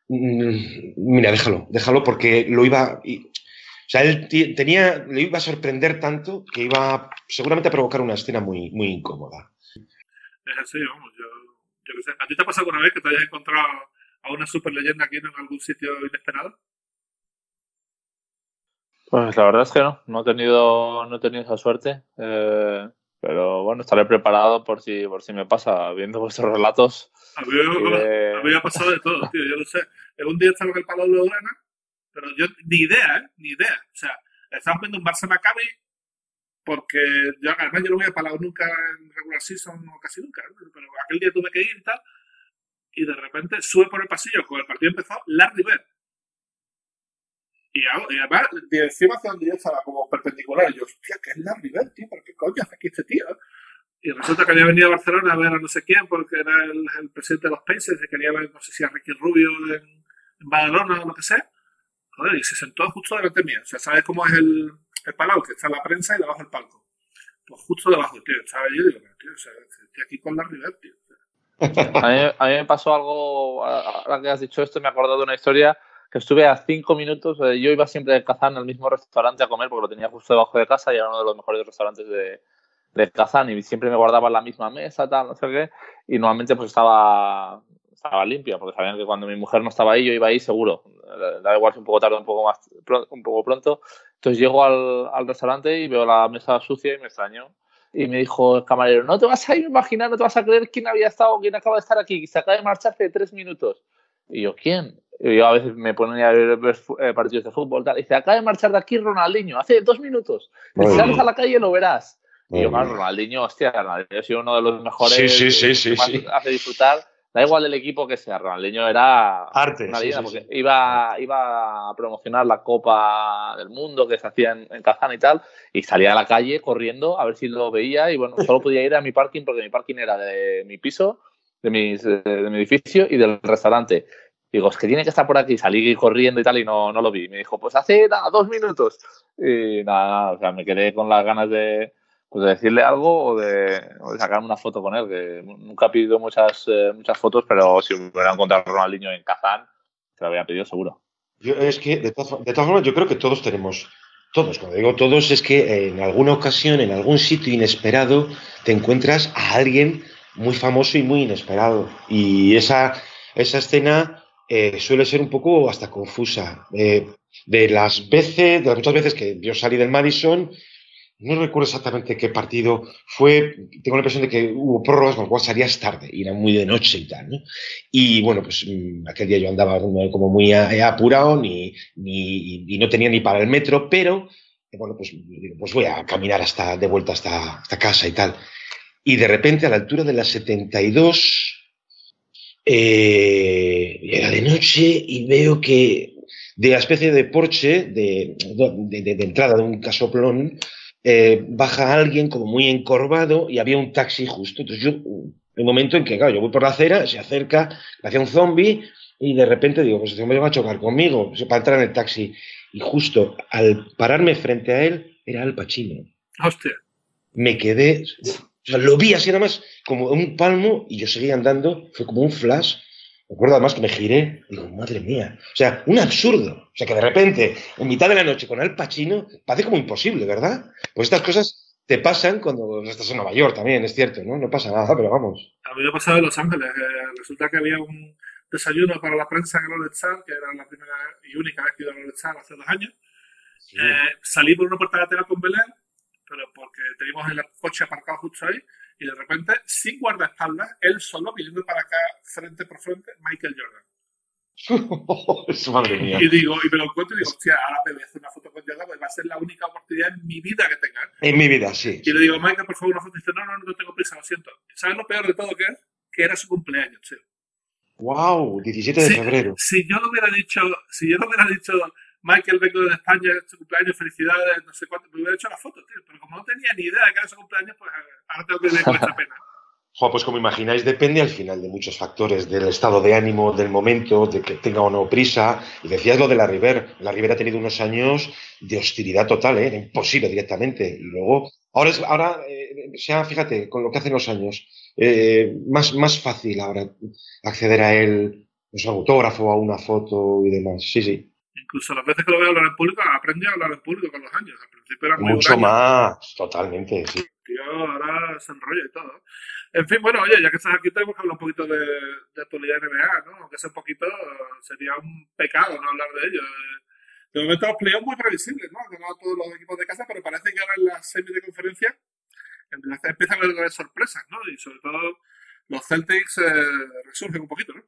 mira, déjalo, déjalo porque lo iba... O sea, él tenía, le iba a sorprender tanto que iba seguramente a provocar una escena muy, muy incómoda. Es así, vamos, yo, yo sé. ¿A ti te ha pasado alguna vez que te hayas encontrado a una super leyenda aquí en algún sitio inesperado? Pues la verdad es que no, no he tenido, no he tenido esa suerte. Eh, pero bueno, estaré preparado por si, por si me pasa, viendo *laughs* vuestros relatos. A mí, eh... me ha pasado de todo, tío, yo lo sé. Un día estaba en el Palau de Blaugrana, pero yo ni idea, ¿eh? Ni idea. O sea, estábamos viendo un Barça Maccabi porque yo, además yo no voy a Palau nunca en regular season o casi nunca, ¿no? pero aquel día tuve que ir y tal y de repente sube por el pasillo, con el partido empezó, Larry Bird. Y, y además, de encima hacia donde yo estaba, como perpendicular, y yo, hostia, ¿qué es Larry Bird, tío? ¿Por qué coño hace aquí este tío? Y resulta que había venido a Barcelona a ver a no sé quién, porque era el, presidente de los Pacers, y quería ver, no sé si a Ricky Rubio en, en Badalona o lo que sea. Joder, y se sentó justo delante mío. O sea, ¿sabes cómo es el, el palau? Que está la prensa y debajo el palco. Pues justo debajo, tío. Estaba yo y digo, tío, o sea, estoy aquí con Larry Bird, tío. A mí, a mí, me pasó algo, ahora que has dicho esto, me he acordado de una historia que estuve a cinco minutos, yo iba siempre de Kazán al mismo restaurante a comer porque lo tenía justo debajo de casa y era uno de los mejores restaurantes de, de Kazán y siempre me guardaba la misma mesa, tal, no sé qué, y normalmente pues estaba, estaba limpia, porque sabían que cuando mi mujer no estaba ahí, yo iba ahí seguro. Da igual si un poco tarde, un poco más, un poco pronto. Entonces llego al, al restaurante y veo la mesa sucia y me extraño. Y me dijo el camarero, no te vas a imaginar, no te vas a creer quién había estado, quién acaba de estar aquí, se acaba de marchar hace tres minutos. Y yo, ¿quién? Y yo a veces me ponía a ver, eh, partidos de fútbol. Tal. Y dice, acaba de marchar de aquí Ronaldinho, hace dos minutos. Si sales a la calle lo verás. Y yo, más Ronaldinho, hostia, Ronaldinho ha sido uno de los mejores. Sí, sí, sí, sí, sí. Hace disfrutar. Da igual del equipo que sea, Ronaldinho era arte, una vida, porque Iba, iba a promocionar la Copa del Mundo que se hacía en, en, Kazán y tal, y salía a la calle corriendo a ver si lo veía, y bueno, solo podía ir a mi parking porque mi parking era de mi piso, de, mis, de, de mi edificio y del restaurante. Digo, es que tiene que estar por aquí. Salí corriendo y tal y no, no lo vi. Me dijo, pues hace nada, dos minutos. Y nada, o sea, me quedé con las ganas de, pues de decirle algo o de, o de, sacarme una foto con él, que nunca he pedido muchas, eh, muchas fotos, pero si hubiera encontrado a Ronaldinho en Kazán, se lo había pedido seguro. Yo, es que, de todas, de todas formas, yo creo que todos tenemos, todos, cuando digo todos, es que en alguna ocasión, en algún sitio inesperado, te encuentras a alguien muy famoso y muy inesperado. Y esa, esa escena eh, suele ser un poco hasta confusa. Eh, de las veces, de las muchas veces que yo salí del Madison, no recuerdo exactamente qué partido fue, tengo la impresión de que hubo prórrogas con lo cual salías tarde, y era muy de noche y tal, ¿no? Y bueno, pues mm, aquel día yo andaba como muy apurado, ni, ni, y no tenía ni para el metro, pero bueno, pues, pues voy a caminar hasta, de vuelta hasta, hasta casa y tal. Y de repente, a la altura de las 72, eh, era de noche y veo que de la especie de porche de, de entrada de un casoplón eh, baja alguien como muy encorvado y había un taxi justo. Entonces yo, el momento en que, claro, yo voy por la acera, se acerca, hacia un zombie y de repente digo, pues este hombre va a chocar conmigo para entrar en el taxi. Y justo al pararme frente a él, era Al Pacino. Hostia. Me quedé, o sea, lo vi así nada más como un palmo y yo seguía andando, fue como un flash. Me acuerdo además que me giré, digo, madre mía. O sea, un absurdo. O sea, que de repente, en mitad de la noche con Al Pacino, parece como imposible, ¿verdad? Pues estas cosas te pasan cuando estás en Nueva York también, es cierto, ¿no? No pasa nada, pero vamos. A mí me ha pasado en Los Ángeles. Eh, resulta que había un desayuno para la prensa en el All Star, que era la primera y única vez que iba al All Star hace dos años. Sí. Eh, salí por una puerta lateral con Belén, pero porque teníamos el coche aparcado justo ahí, y de repente, sin guardaespaldas, él solo viniendo para acá, frente por frente, Michael Jordan. *laughs* Madre mía. Y digo, y me lo encuentro y digo, hostia, ahora me voy a hacer una foto con Jordan, pues va a ser la única oportunidad en mi vida que tenga. En mi vida, sí. Y le digo, Michael, por favor, una foto. Y dice, no, no, no tengo prisa, lo siento. ¿Sabes lo peor de todo que es? Que era su cumpleaños, tío. Wow, 17 de si, febrero. Si yo lo hubiera dicho, si yo lo hubiera dicho, Michael, vengo de España, es tu cumpleaños, felicidades, no sé cuánto, me hubiera hecho la foto, tío. Pero como no tenía ni idea de que era su cumpleaños, pues ahora tengo que vivir con esta pena. *laughs* Jo, pues como imagináis, depende al final de muchos factores, del estado de ánimo, del momento, de que tenga o no prisa. Y decías lo de la River. La River ha tenido unos años de hostilidad total, ¿eh? imposible directamente. Y luego, ahora, es, ahora eh, sea, fíjate, con lo que hacen los años, eh, más, más fácil ahora acceder a él, pues, a un autógrafo, a una foto y demás. Sí, sí. Incluso las veces que lo veo hablar en público, aprendí a hablar en público con los años. Al principio era muy Mucho más, totalmente, sí. Tío, ahora se enrolla y todo. En fin, bueno, oye, ya que estás aquí, tenemos que hablar un poquito de, de actualidad NBA, ¿no? Aunque sea un poquito, sería un pecado no hablar de ello. De momento los playoffs muy previsibles, ¿no? Que no todos los equipos de casa, pero parece que ahora en la semi de conferencia empiezan a haber sorpresas, ¿no? Y sobre todo los Celtics eh, resurgen un poquito, ¿no?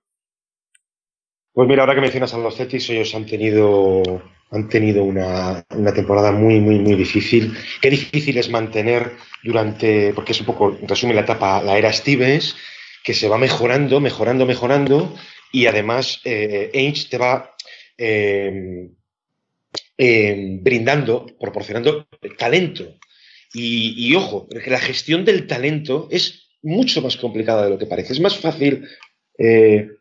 Pues mira, ahora que mencionas a los Celtics, ellos han tenido, han tenido una, una, temporada muy, muy, muy difícil. Qué difícil es mantener durante, porque es un poco, resume la etapa, la era Stevens, que se va mejorando, mejorando, mejorando, y además eh, Ainge te va eh, eh, brindando, proporcionando talento. Y, y ojo, que la gestión del talento es mucho más complicada de lo que parece. Es más fácil eh,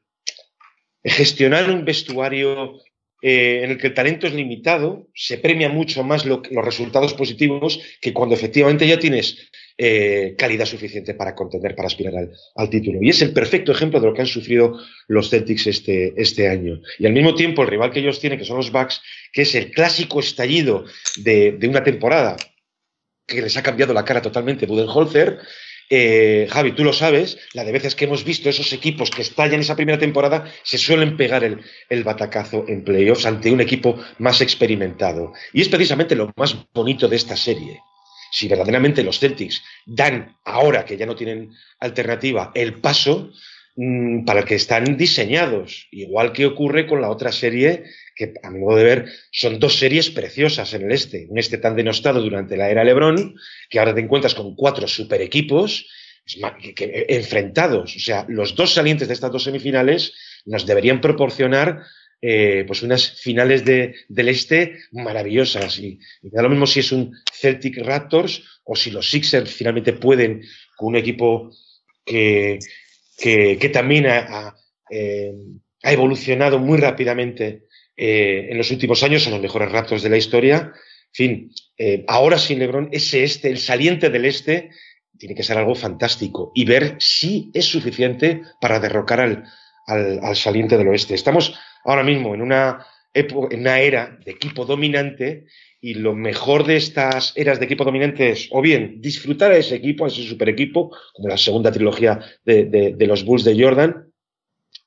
gestionar un vestuario eh, en el que el talento es limitado, se premia mucho más lo, los resultados positivos que cuando efectivamente ya tienes eh, calidad suficiente para contender, para aspirar al, al, título. Y es el perfecto ejemplo de lo que han sufrido los Celtics este, este año. Y al mismo tiempo, el rival que ellos tienen, que son los Bucks, que es el clásico estallido de, de una temporada que les ha cambiado la cara totalmente Budenholzer, eh, Javi, tú lo sabes, la de veces que hemos visto esos equipos que estallan esa primera temporada se suelen pegar el, el, batacazo en playoffs ante un equipo más experimentado. Y es precisamente lo más bonito de esta serie. Si verdaderamente los Celtics dan, ahora que ya no tienen alternativa, el paso mmm, para el que están diseñados, igual que ocurre con la otra serie que a mi modo de ver son dos series preciosas en el este. Un este tan denostado durante la era Lebron, que ahora te encuentras con cuatro super equipos que, enfrentados. O sea, los dos salientes de estas dos semifinales nos deberían proporcionar eh, pues unas finales de, del este maravillosas. Y, y da lo mismo si es un Celtic Raptors o si los Sixers finalmente pueden con un equipo que, que, también ha, ha, eh, evolucionado muy rápidamente eh, en los últimos años, son los mejores Raptors de la historia. En fin, eh, ahora sin LeBron, ese este, el saliente del este, tiene que ser algo fantástico y ver si es suficiente para derrocar al, al, al saliente del oeste. Estamos ahora mismo en una, en una era de equipo dominante y lo mejor de estas eras de equipo dominante es o bien disfrutar a ese equipo, a ese super equipo, como la segunda trilogía de, de, los Bulls de Jordan,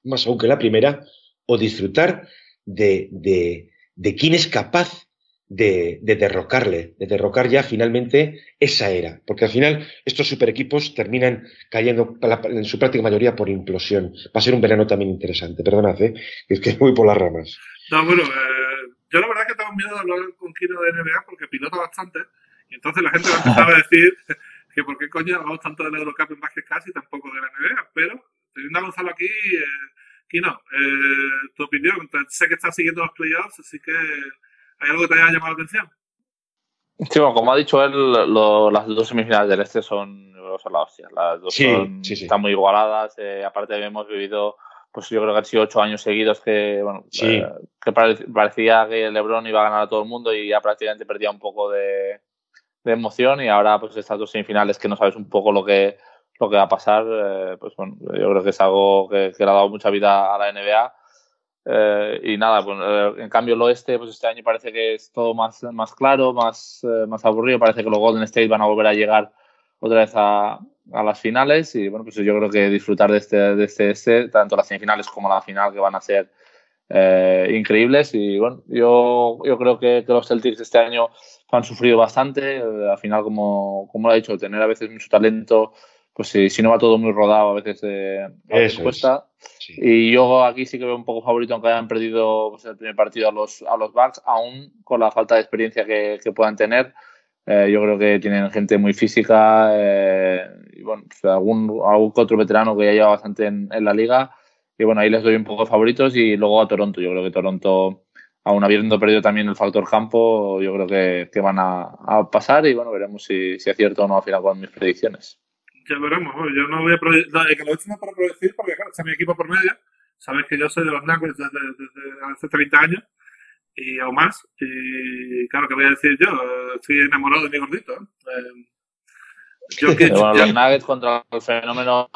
más aún que la primera, o disfrutar de, de, de quién es capaz de, de, derrocarle, de derrocar ya finalmente esa era. Porque al final estos super equipos terminan cayendo en su práctica mayoría por implosión. Va a ser un verano también interesante, perdonad, ¿eh? es que *laughs* voy por las ramas. No, bueno, eh, yo la verdad que tengo miedo de hablar con Kino de NBA porque pilota bastante y entonces la gente va a empezar a decir *laughs* que por qué coño hablamos tanto del Eurocup en básquet casi y tampoco de la NBA, pero teniendo a Gonzalo aquí... Eh, Kino, eh, tu opinión. Sé que estás siguiendo los playoffs, así que ¿hay algo que te haya llamado la atención? Sí, bueno, como ha dicho él, lo, las dos semifinales del este son, son la hostia. Las dos sí, son, sí, sí. están muy igualadas. Eh, aparte, hemos vivido, pues yo creo que han sido ocho años seguidos que, bueno, sí. eh, que parecía que LeBron iba a ganar a todo el mundo y ya prácticamente perdía un poco de, de emoción. Y ahora, pues estas dos semifinales que no sabes un poco lo que lo que va a pasar, eh, pues bueno, yo creo que es algo que, que, le ha dado mucha vida a la NBA. Eh, y nada, pues, eh, en cambio el oeste, pues este año parece que es todo más, más claro, más, más aburrido. Parece que los Golden State van a volver a llegar otra vez a, a las finales. Y bueno, pues yo creo que disfrutar de este, de este, este tanto las semifinales como la final, que van a ser eh, increíbles. Y bueno, yo, yo creo que, que, los Celtics este año han sufrido bastante. al final, como, como lo ha dicho, tener a veces mucho talento pues si, si, no va todo muy rodado, a veces, eh, a veces cuesta. Es. Sí. Y yo aquí sí que veo un poco favorito, aunque hayan perdido pues, el primer partido a los, a los Bucks, aún con la falta de experiencia que, que puedan tener. Eh, yo creo que tienen gente muy física eh, y bueno, pues algún, algún otro veterano que ya lleva bastante en, la liga. Y bueno, ahí les doy un poco de favoritos y luego a Toronto. Yo creo que Toronto, aún habiendo perdido también el factor campo, yo creo que, que van a, pasar y bueno, veremos si, si acierto o no al final con mis predicciones ya veremos. Yo no voy a no, que lo he hecho no para predecir porque claro, está mi equipo por medio. Sabes que yo soy de los desde, desde, hace 30 años y aún más. Y claro, ¿qué voy a decir yo? Estoy enamorado de mi gordito. Eh, yo *laughs* que, bueno, los Nuggets contra el fenómeno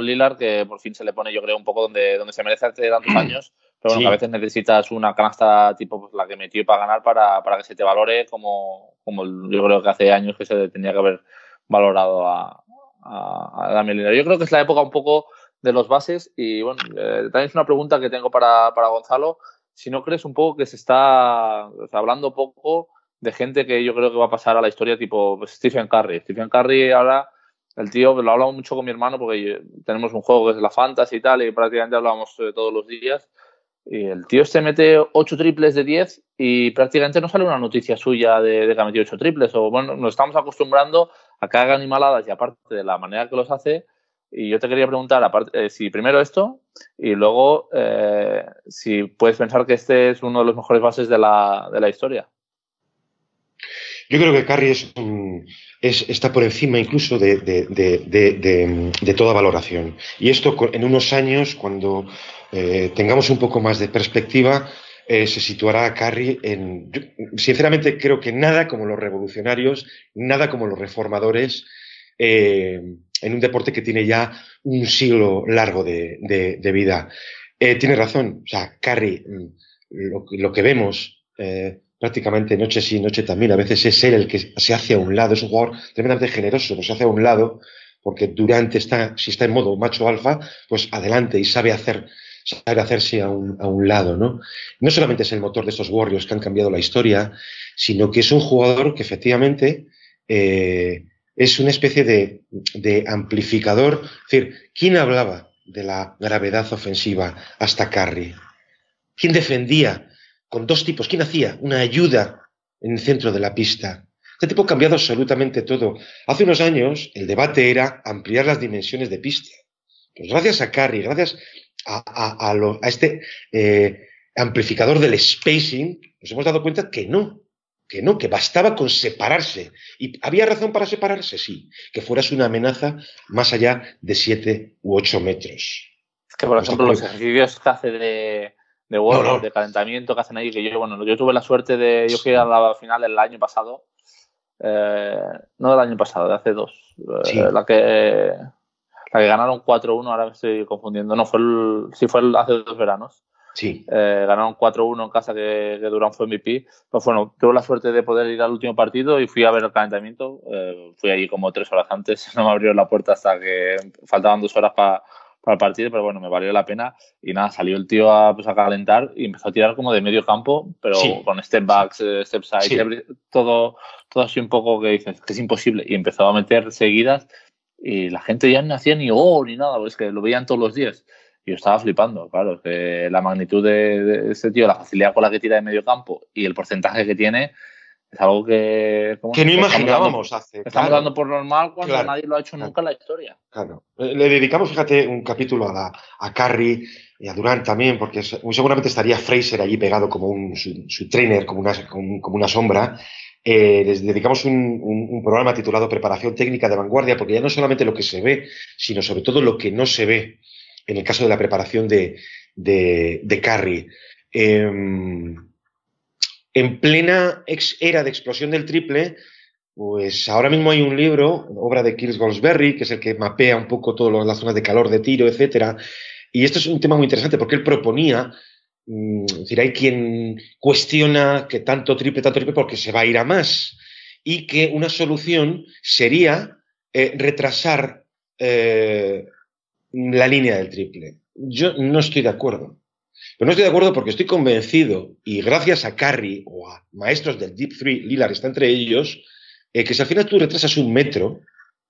Lillard, que por fin se le pone, yo creo, un poco donde, donde se merece hace tantos *clears throat* años. Pero bueno, sí. a veces necesitas una canasta tipo pues, la que metió para ganar para, para que se te valore como, como yo creo que hace años que se tenía que haber valorado a, a, a Damian Lillard. Yo creo que es la época un poco de los bases y bueno, eh, también es una pregunta que tengo para, para Gonzalo. Si no crees un poco que se está hablando poco de gente que yo creo que va a pasar a la historia tipo pues, Stephen Curry. Stephen Curry ahora, el tío, lo hablamos mucho con mi hermano porque tenemos un juego que es la Fantasy y tal y prácticamente hablamos eh, todos los días. Y el tío este mete 8 triples de 10 y prácticamente no sale una noticia suya de, de que ha metido 8 triples. O bueno, nos estamos acostumbrando a que haga animaladas y aparte de la manera que los hace. Y yo te quería preguntar, aparte, eh, si primero esto y luego eh, si puedes pensar que este es uno de los mejores bases de la, de la historia. Yo creo que Curry es, está por encima incluso de, de, de, toda valoración. Y esto en unos años, cuando eh, tengamos un poco más de perspectiva, se situará a Carrie en. Sinceramente, creo que nada como los revolucionarios, nada como los reformadores, en un deporte que tiene ya un siglo largo de, de, de vida. Eh, tiene razón, o sea, Carrie, mm, lo, lo que vemos eh, prácticamente noche sí, noche también, a veces es él el que se hace a un lado, es un jugador tremendamente generoso, pero se hace a un lado porque Durant está, si está en modo macho alfa, pues adelante y sabe hacer sabe hacerse a un, a un, lado, ¿no? No solamente es el motor de estos Warriors que han cambiado la historia, sino que es un jugador que efectivamente eh, es una especie de, amplificador. Es decir, ¿quién hablaba de la gravedad ofensiva hasta Curry? ¿Quién defendía con dos tipos? ¿Quién hacía una ayuda en el centro de la pista? Este tipo ha cambiado absolutamente todo. Hace unos años el debate era ampliar las dimensiones de pista. Pues gracias a Curry, gracias a este eh, amplificador del spacing, nos hemos dado cuenta que no, que no, que bastaba con separarse. ¿Y había razón para separarse? Sí, que fueras una amenaza más allá de 7 u 8 metros. Es que, por ejemplo, los ejercicios que hace de, de World, no, no. de calentamiento que hacen ahí, que yo, bueno, yo tuve la suerte de, yo fui a la final del año pasado, eh, no del año pasado, de hace dos, sí. eh, la que la que ganaron 4-1, ahora me estoy confundiendo, no, fue el, sí fue el, hace dos veranos. Sí. Eh, ganaron 4-1 en casa que, que Durán fue MVP. Pues bueno, tuve la suerte de poder ir al último partido y fui a ver el calentamiento. Eh, fui allí como tres horas antes, *laughs* no me abrieron la puerta hasta que faltaban dos horas para para el partido, pero bueno, me valió la pena. Y nada, salió el tío a, pues, a calentar y empezó a tirar como de medio campo, pero sí. con step backs, step side, sí. todo, todo así un poco que dices que es imposible. Y empezó a meter seguidas y la gente ya no hacía ni oh ni nada, pues que lo veían todos los días. Y yo estaba flipando, claro, que la magnitud de, de este tío, la facilidad con la que tira de medio campo y el porcentaje que tiene, es algo que, que no imaginábamos estamos hace. Estamos claro. dando por normal cuando claro. nadie lo ha hecho claro. nunca en la historia. Claro. Le dedicamos, fíjate, un capítulo a, la, a Carrie y a Durant también, porque muy seguramente estaría Fraser allí pegado como un, su, su trainer, como una, como, como una sombra. Eh, les dedicamos un, un, un, programa titulado Preparación Técnica de Vanguardia, porque ya no solamente lo que se ve, sino sobre todo lo que no se ve en el caso de la preparación de, de, de Carrie. Eh, en plena era de explosión del triple, pues ahora mismo hay un libro, obra de Kills Goldsberry, que es el que mapea un poco todas las zonas de calor de tiro, etcétera. Y esto es un tema muy interesante porque él proponía, mmm, es decir, hay quien cuestiona que tanto triple, tanto triple, porque se va a ir a más. Y que una solución sería eh, retrasar eh, la línea del triple. Yo no estoy de acuerdo. Pero no estoy de acuerdo porque estoy convencido, y gracias a Curry o a maestros del Deep Three, Lillard está entre ellos, eh, que si al final tú retrasas un metro,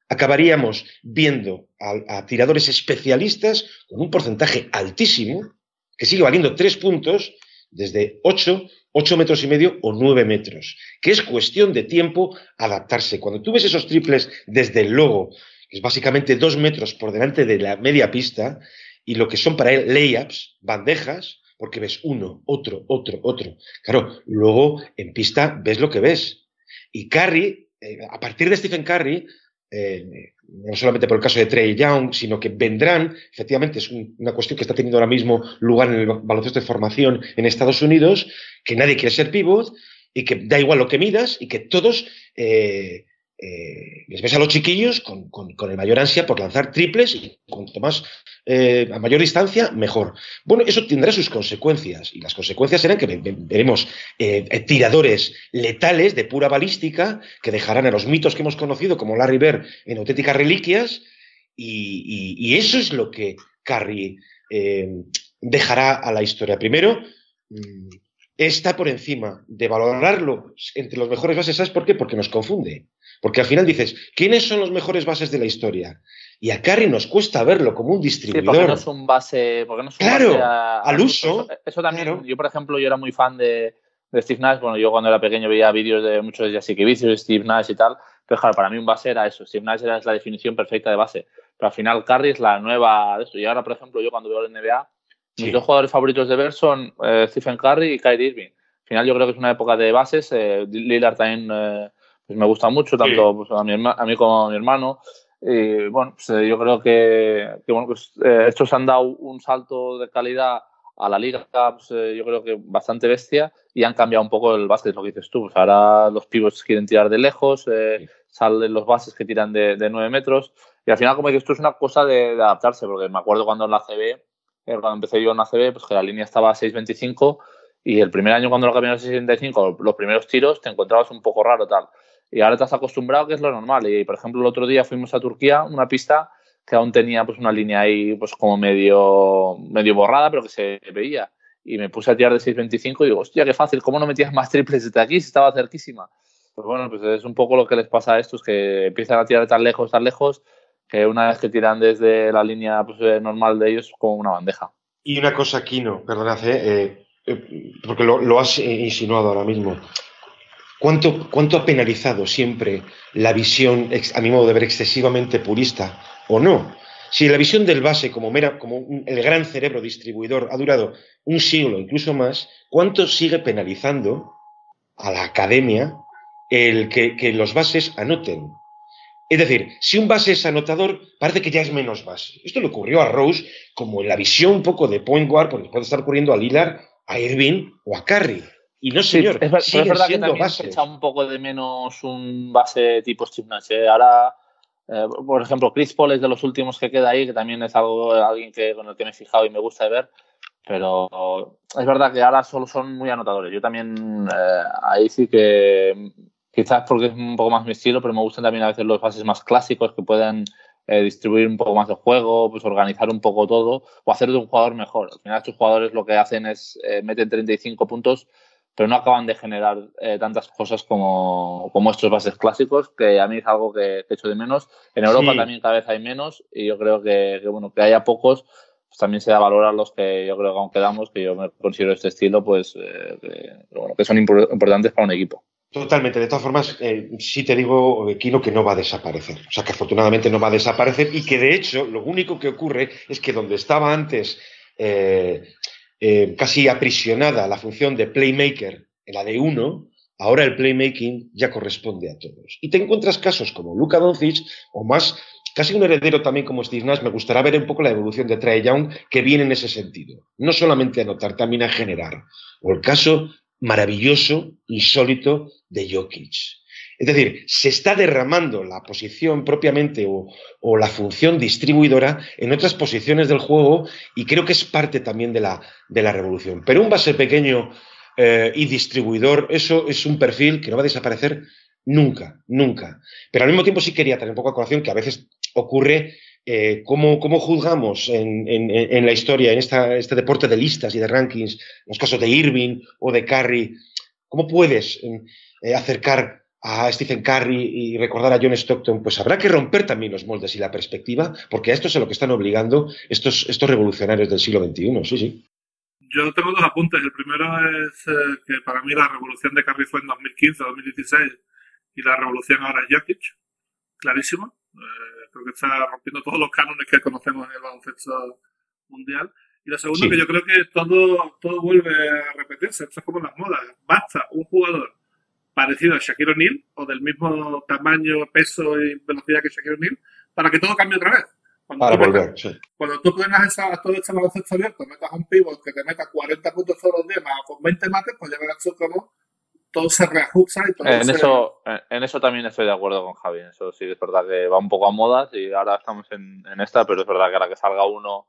acabaríamos viendo a, a, tiradores especialistas con un porcentaje altísimo, que sigue valiendo tres puntos, desde ocho, ocho metros y medio o nueve metros, que es cuestión de tiempo adaptarse. Cuando tú ves esos triples desde el logo, es básicamente dos metros por delante de la media pista, y lo que son para él layups, bandejas, porque ves uno, otro, otro, otro. Claro, luego en pista ves lo que ves. Y Curry, eh, a partir de Stephen Curry, eh, no solamente por el caso de Trey Young, sino que vendrán, efectivamente es un, una cuestión que está teniendo ahora mismo lugar en el baloncesto de formación en Estados Unidos, que nadie quiere ser pivot y que da igual lo que midas y que todos eh, eh, les ves a los chiquillos con, con, con, el mayor ansia por lanzar triples y cuanto más eh, a mayor distancia, mejor. Bueno, eso tendrá sus consecuencias y las consecuencias serán que veremos eh, tiradores letales de pura balística que dejarán a los mitos que hemos conocido como Larry Bird en auténticas reliquias y, eso es lo que Carrie eh, dejará a la historia. Primero, mmm, está por encima de valorarlo entre los mejores bases. ¿Sabes por qué? Porque nos confunde. Porque al final dices, ¿quiénes son los mejores bases de la historia? Y a Carry nos cuesta verlo como un distribuidor. Sí, porque no es un base, porque no es un claro, base a, al uso. Eso, eso también, claro. yo por ejemplo, yo era muy fan de, de, Steve Nash. Bueno, yo cuando era pequeño veía vídeos de muchos de Jessica Vicious, de Steve Nash y tal. Pero claro, para mí un base era eso. Steve Nash era la definición perfecta de base. Pero al final Carry es la nueva de esto. Y ahora, por ejemplo, yo cuando veo la NBA, sí. mis dos jugadores favoritos de ver son eh, Stephen Curry y Kyrie Irving. Al final yo creo que es una época de bases. Eh, Lillard también eh, pues me gusta mucho, tanto sí. pues, a, mi, a mí como a mi hermano. Y bueno, pues, eh, yo creo que, que bueno, pues, eh, estos han dado un salto de calidad a la liga, pues, eh, yo creo que bastante bestia, y han cambiado un poco el básquet, lo que dices tú. Pues ahora los pivots quieren tirar de lejos, sí. salen los bases que tiran de, de 9 metros, y al final, como que esto es una cosa de, de, adaptarse, porque me acuerdo cuando en la CB, cuando empecé yo en la CB, pues que la línea estaba a 6.25, y el primer año cuando lo cambiaron a 6.75, los primeros tiros, te encontrabas un poco raro tal y ahora te has acostumbrado que es lo normal. Y por ejemplo, el otro día fuimos a Turquía, una pista que aún tenía pues una línea ahí pues como medio, medio borrada, pero que se veía. Y me puse a tirar de 6.25 y digo, hostia, qué fácil, ¿cómo no metías más triples desde aquí si estaba cerquísima? Pues bueno, pues es un poco lo que les pasa a estos, que empiezan a tirar tan lejos, tan lejos, que una vez que tiran desde la línea pues, normal de ellos, como una bandeja. Y una cosa, Kino, perdonad, eh, eh, porque lo, has insinuado ahora mismo. ¿Cuánto, ¿Cuánto ha penalizado siempre la visión, a mi modo de ver, excesivamente purista o no? Si la visión del base como, mera, como el gran cerebro distribuidor ha durado un siglo, incluso más, ¿cuánto sigue penalizando a la academia el que, que los bases anoten? Es decir, si un base es anotador, parece que ya es menos base. Esto le ocurrió a Rose como en la visión un poco de point guard, porque puede estar ocurriendo a Lillard, a Irving o a Curry. Y no, señor, sí, es, es, verdad que también se echa un poco de menos un base tipo Steve Nash. ¿eh? Ahora, eh, por ejemplo, Chris Paul es de los últimos que queda ahí, que también es algo alguien que, con el que me he fijado y me gusta de ver. Pero es verdad que ahora solo son muy anotadores. Yo también eh, ahí sí que quizás porque es un poco más mi estilo, pero me gustan también a veces los bases más clásicos que pueden eh, distribuir un poco más el juego, pues organizar un poco todo o hacer de un jugador mejor. Al final estos jugadores lo que hacen es eh, meten 35 puntos, pero no acaban de generar eh, tantas cosas como, como, estos bases clásicos, que a mí es algo que, que echo de menos. En Europa sí. también cada vez hay menos y yo creo que, que, bueno, que haya pocos, pues también se da valor a los que yo creo que aún quedamos, que yo me considero este estilo, pues eh, que, bueno, que son importantes para un equipo. Totalmente. De todas formas, eh, sí te digo, Kino, que no va a desaparecer. O sea, que afortunadamente no va a desaparecer y que de hecho lo único que ocurre es que donde estaba antes eh, eh, casi aprisionada la función de playmaker, en la de uno, ahora el playmaking ya corresponde a todos. Y te encuentras casos como Luka Doncic o más, casi un heredero también como Steve Nash. Me gustaría ver un poco la evolución de Trae Young que viene en ese sentido. No solamente a anotar, también a generar. O el caso maravilloso, insólito de Jokic. Es decir, se está derramando la posición propiamente o, la función distribuidora en otras posiciones del juego y creo que es parte también de la, de la revolución. Pero un base pequeño eh, y distribuidor, eso es un perfil que no va a desaparecer nunca, nunca. Pero al mismo tiempo sí quería tener un poco a colación que a veces ocurre eh, ¿cómo, ¿cómo, juzgamos en, en, en, la historia, en esta, este deporte de listas y de rankings, los casos de Irving o de Curry? ¿Cómo puedes eh, acercar a Stephen Curry y recordar a John Stockton? Pues habrá que romper también los moldes y la perspectiva, porque a esto es a lo que están obligando estos, estos revolucionarios del siglo XXI. Sí, sí. Yo tengo dos apuntes. El primero es eh, que para mí la revolución de Curry fue en 2015-2016 y la revolución ahora es Jokic, clarísimo. Eh, creo que está rompiendo todos los cánones que conocemos en el baloncesto mundial. Y lo segundo, sí. que yo creo que todo, todo vuelve a repetirse. Esto es como las modas. Basta un jugador parecido a Shaquille O'Neal o del mismo tamaño, peso y velocidad que Shaquille O'Neal para que todo cambie otra vez. Cuando, para tú, volver, metas, sí. cuando tú pongas esa, todo este baloncesto abierto, metas un pivot que te meta 40 puntos todos los días, más con 20 mates, pues ya verás tú cómo todo se reajusta y todo en se... eso en eso también estoy de acuerdo con Javi eso sí es verdad que va un poco a modas y ahora estamos en, en esta pero es verdad que ahora que salga uno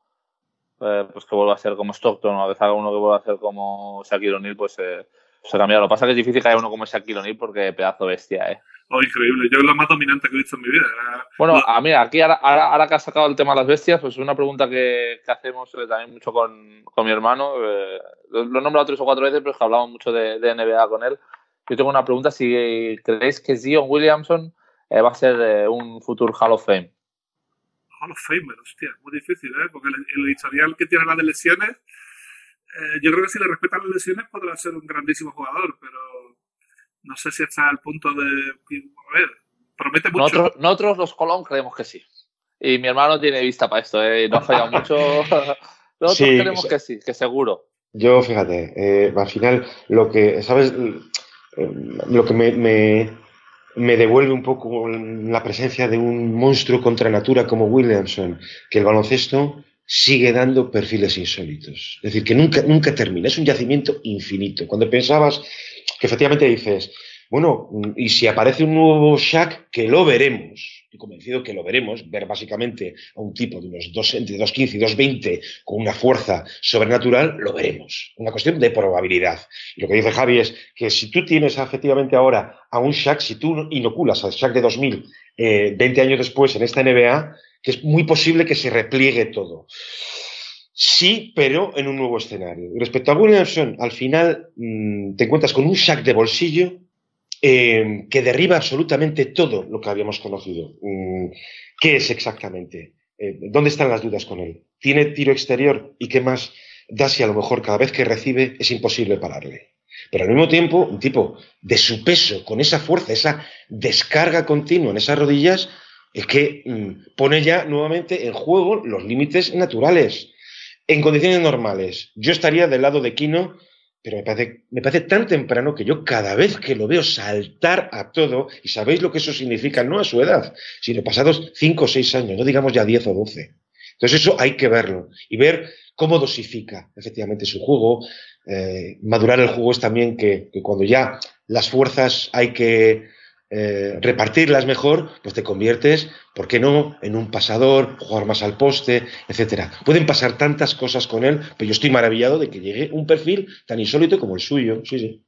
eh, pues que vuelva a ser como Stockton o que salga uno que vuelva a ser como Shaquille O'Neal pues eh, se cambia lo que pasa es que es difícil que haya uno como Shaquille O'Neal porque pedazo bestia eh Oh, increíble. Yo es lo más dominante que he visto en mi vida. Era... Bueno, a mí, aquí ahora, ahora, ahora, que has sacado el tema de las bestias, pues una pregunta que, que hacemos eh, también mucho con, con mi hermano. Eh, lo, lo, he nombrado tres o cuatro veces, pero es que hablamos mucho de, de NBA con él. Yo tengo una pregunta, si creéis que Zion Williamson eh, va a ser eh, un futuro Hall of Fame. Hall of Famer, hostia, muy difícil, ¿eh? Porque el, el historial que tiene la de lesiones, eh, yo creo que si le respetan las lesiones podrá ser un grandísimo jugador, pero no sé si está al punto de... A ver, promete mucho. Nosotros, nosotros los Colón creemos que sí. Y mi hermano tiene vista para esto, ¿eh? No ha fallado *laughs* mucho. *laughs* Nosotros sí, creemos que sí, que seguro. Yo, fíjate, eh, al final, lo que, ¿sabes? lo que me, me, me, devuelve un poco la presencia de un monstruo contra natura como Williamson, que el baloncesto sigue dando perfiles insólitos. Es decir, que nunca, nunca termina, es un yacimiento infinito. Cuando pensabas que efectivamente dices, Bueno, y si aparece un nuevo Shaq, que lo veremos, estoy convencido que lo veremos, ver básicamente a un tipo de unos dos, entre 2.15 y 2.20 con una fuerza sobrenatural, lo veremos. Una cuestión de probabilidad. Y lo que dice Javi es que si tú tienes efectivamente ahora a un Shaq, si tú inoculas al Shaq de 2000 eh, 20 años después en esta NBA, que es muy posible que se repliegue todo. Sí, pero en un nuevo escenario. Respecto a Williamson, al final mmm, te encuentras con un Shaq de bolsillo eh, que derriba absolutamente todo lo que habíamos conocido. Mm, ¿Qué es exactamente? Eh, ¿Dónde están las dudas con él? ¿Tiene tiro exterior? ¿Y qué más da si a lo mejor cada vez que recibe es imposible pararle? Pero al mismo tiempo, un tipo de su peso, con esa fuerza, esa descarga continua en esas rodillas, es que mm, pone ya nuevamente en juego los límites naturales. En condiciones normales, yo estaría del lado de Kino pero me parece, me parece tan temprano que yo cada vez que lo veo saltar a todo, y sabéis lo que eso significa, no a su edad, sino pasados 5 o 6 años, no digamos ya 10 o 12. Entonces eso hay que verlo y ver cómo dosifica efectivamente su juego. Eh, madurar el juego es también que, que cuando ya las fuerzas hay que eh, repartirlas mejor, pues te conviertes, ¿por qué no?, en un pasador, jugar más al poste, etcétera. Pueden pasar tantas cosas con él, pero yo estoy maravillado de que llegue un perfil tan insólito como el suyo. Sí, sí.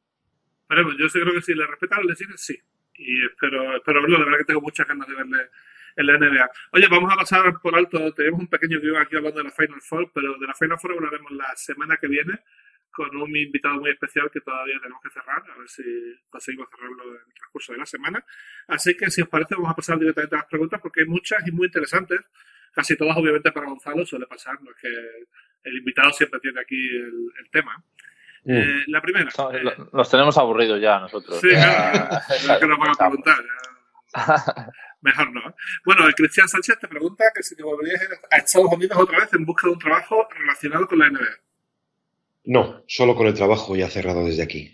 Bueno, yo sí creo que si le respetan las lesiones, sí. Y espero, espero verlo, la verdad que tengo muchas ganas de verle en la NBA. Oye, vamos a pasar por alto, tenemos un pequeño guion aquí hablando de la Final Four, pero de la Final Four hablaremos la semana que viene con un invitado muy especial que todavía tenemos que cerrar, a ver si conseguimos cerrarlo en el transcurso de la semana. Así que, si os parece, vamos a pasar directamente a las preguntas porque hay muchas y muy interesantes. Casi todas, obviamente, para Gonzalo suele pasar, no es que el invitado siempre tiene aquí el, el tema. Mm. Eh, la primera. No, eh, nos tenemos aburridos ya nosotros. Sí, claro. es que nos van a preguntar. Ya. *laughs* Mejor no. Bueno, el Cristian Sánchez te pregunta que si te volverías a Estados Unidos otra vez en busca de un trabajo relacionado con la NBA. No, solo con el trabajo ya cerrado desde aquí.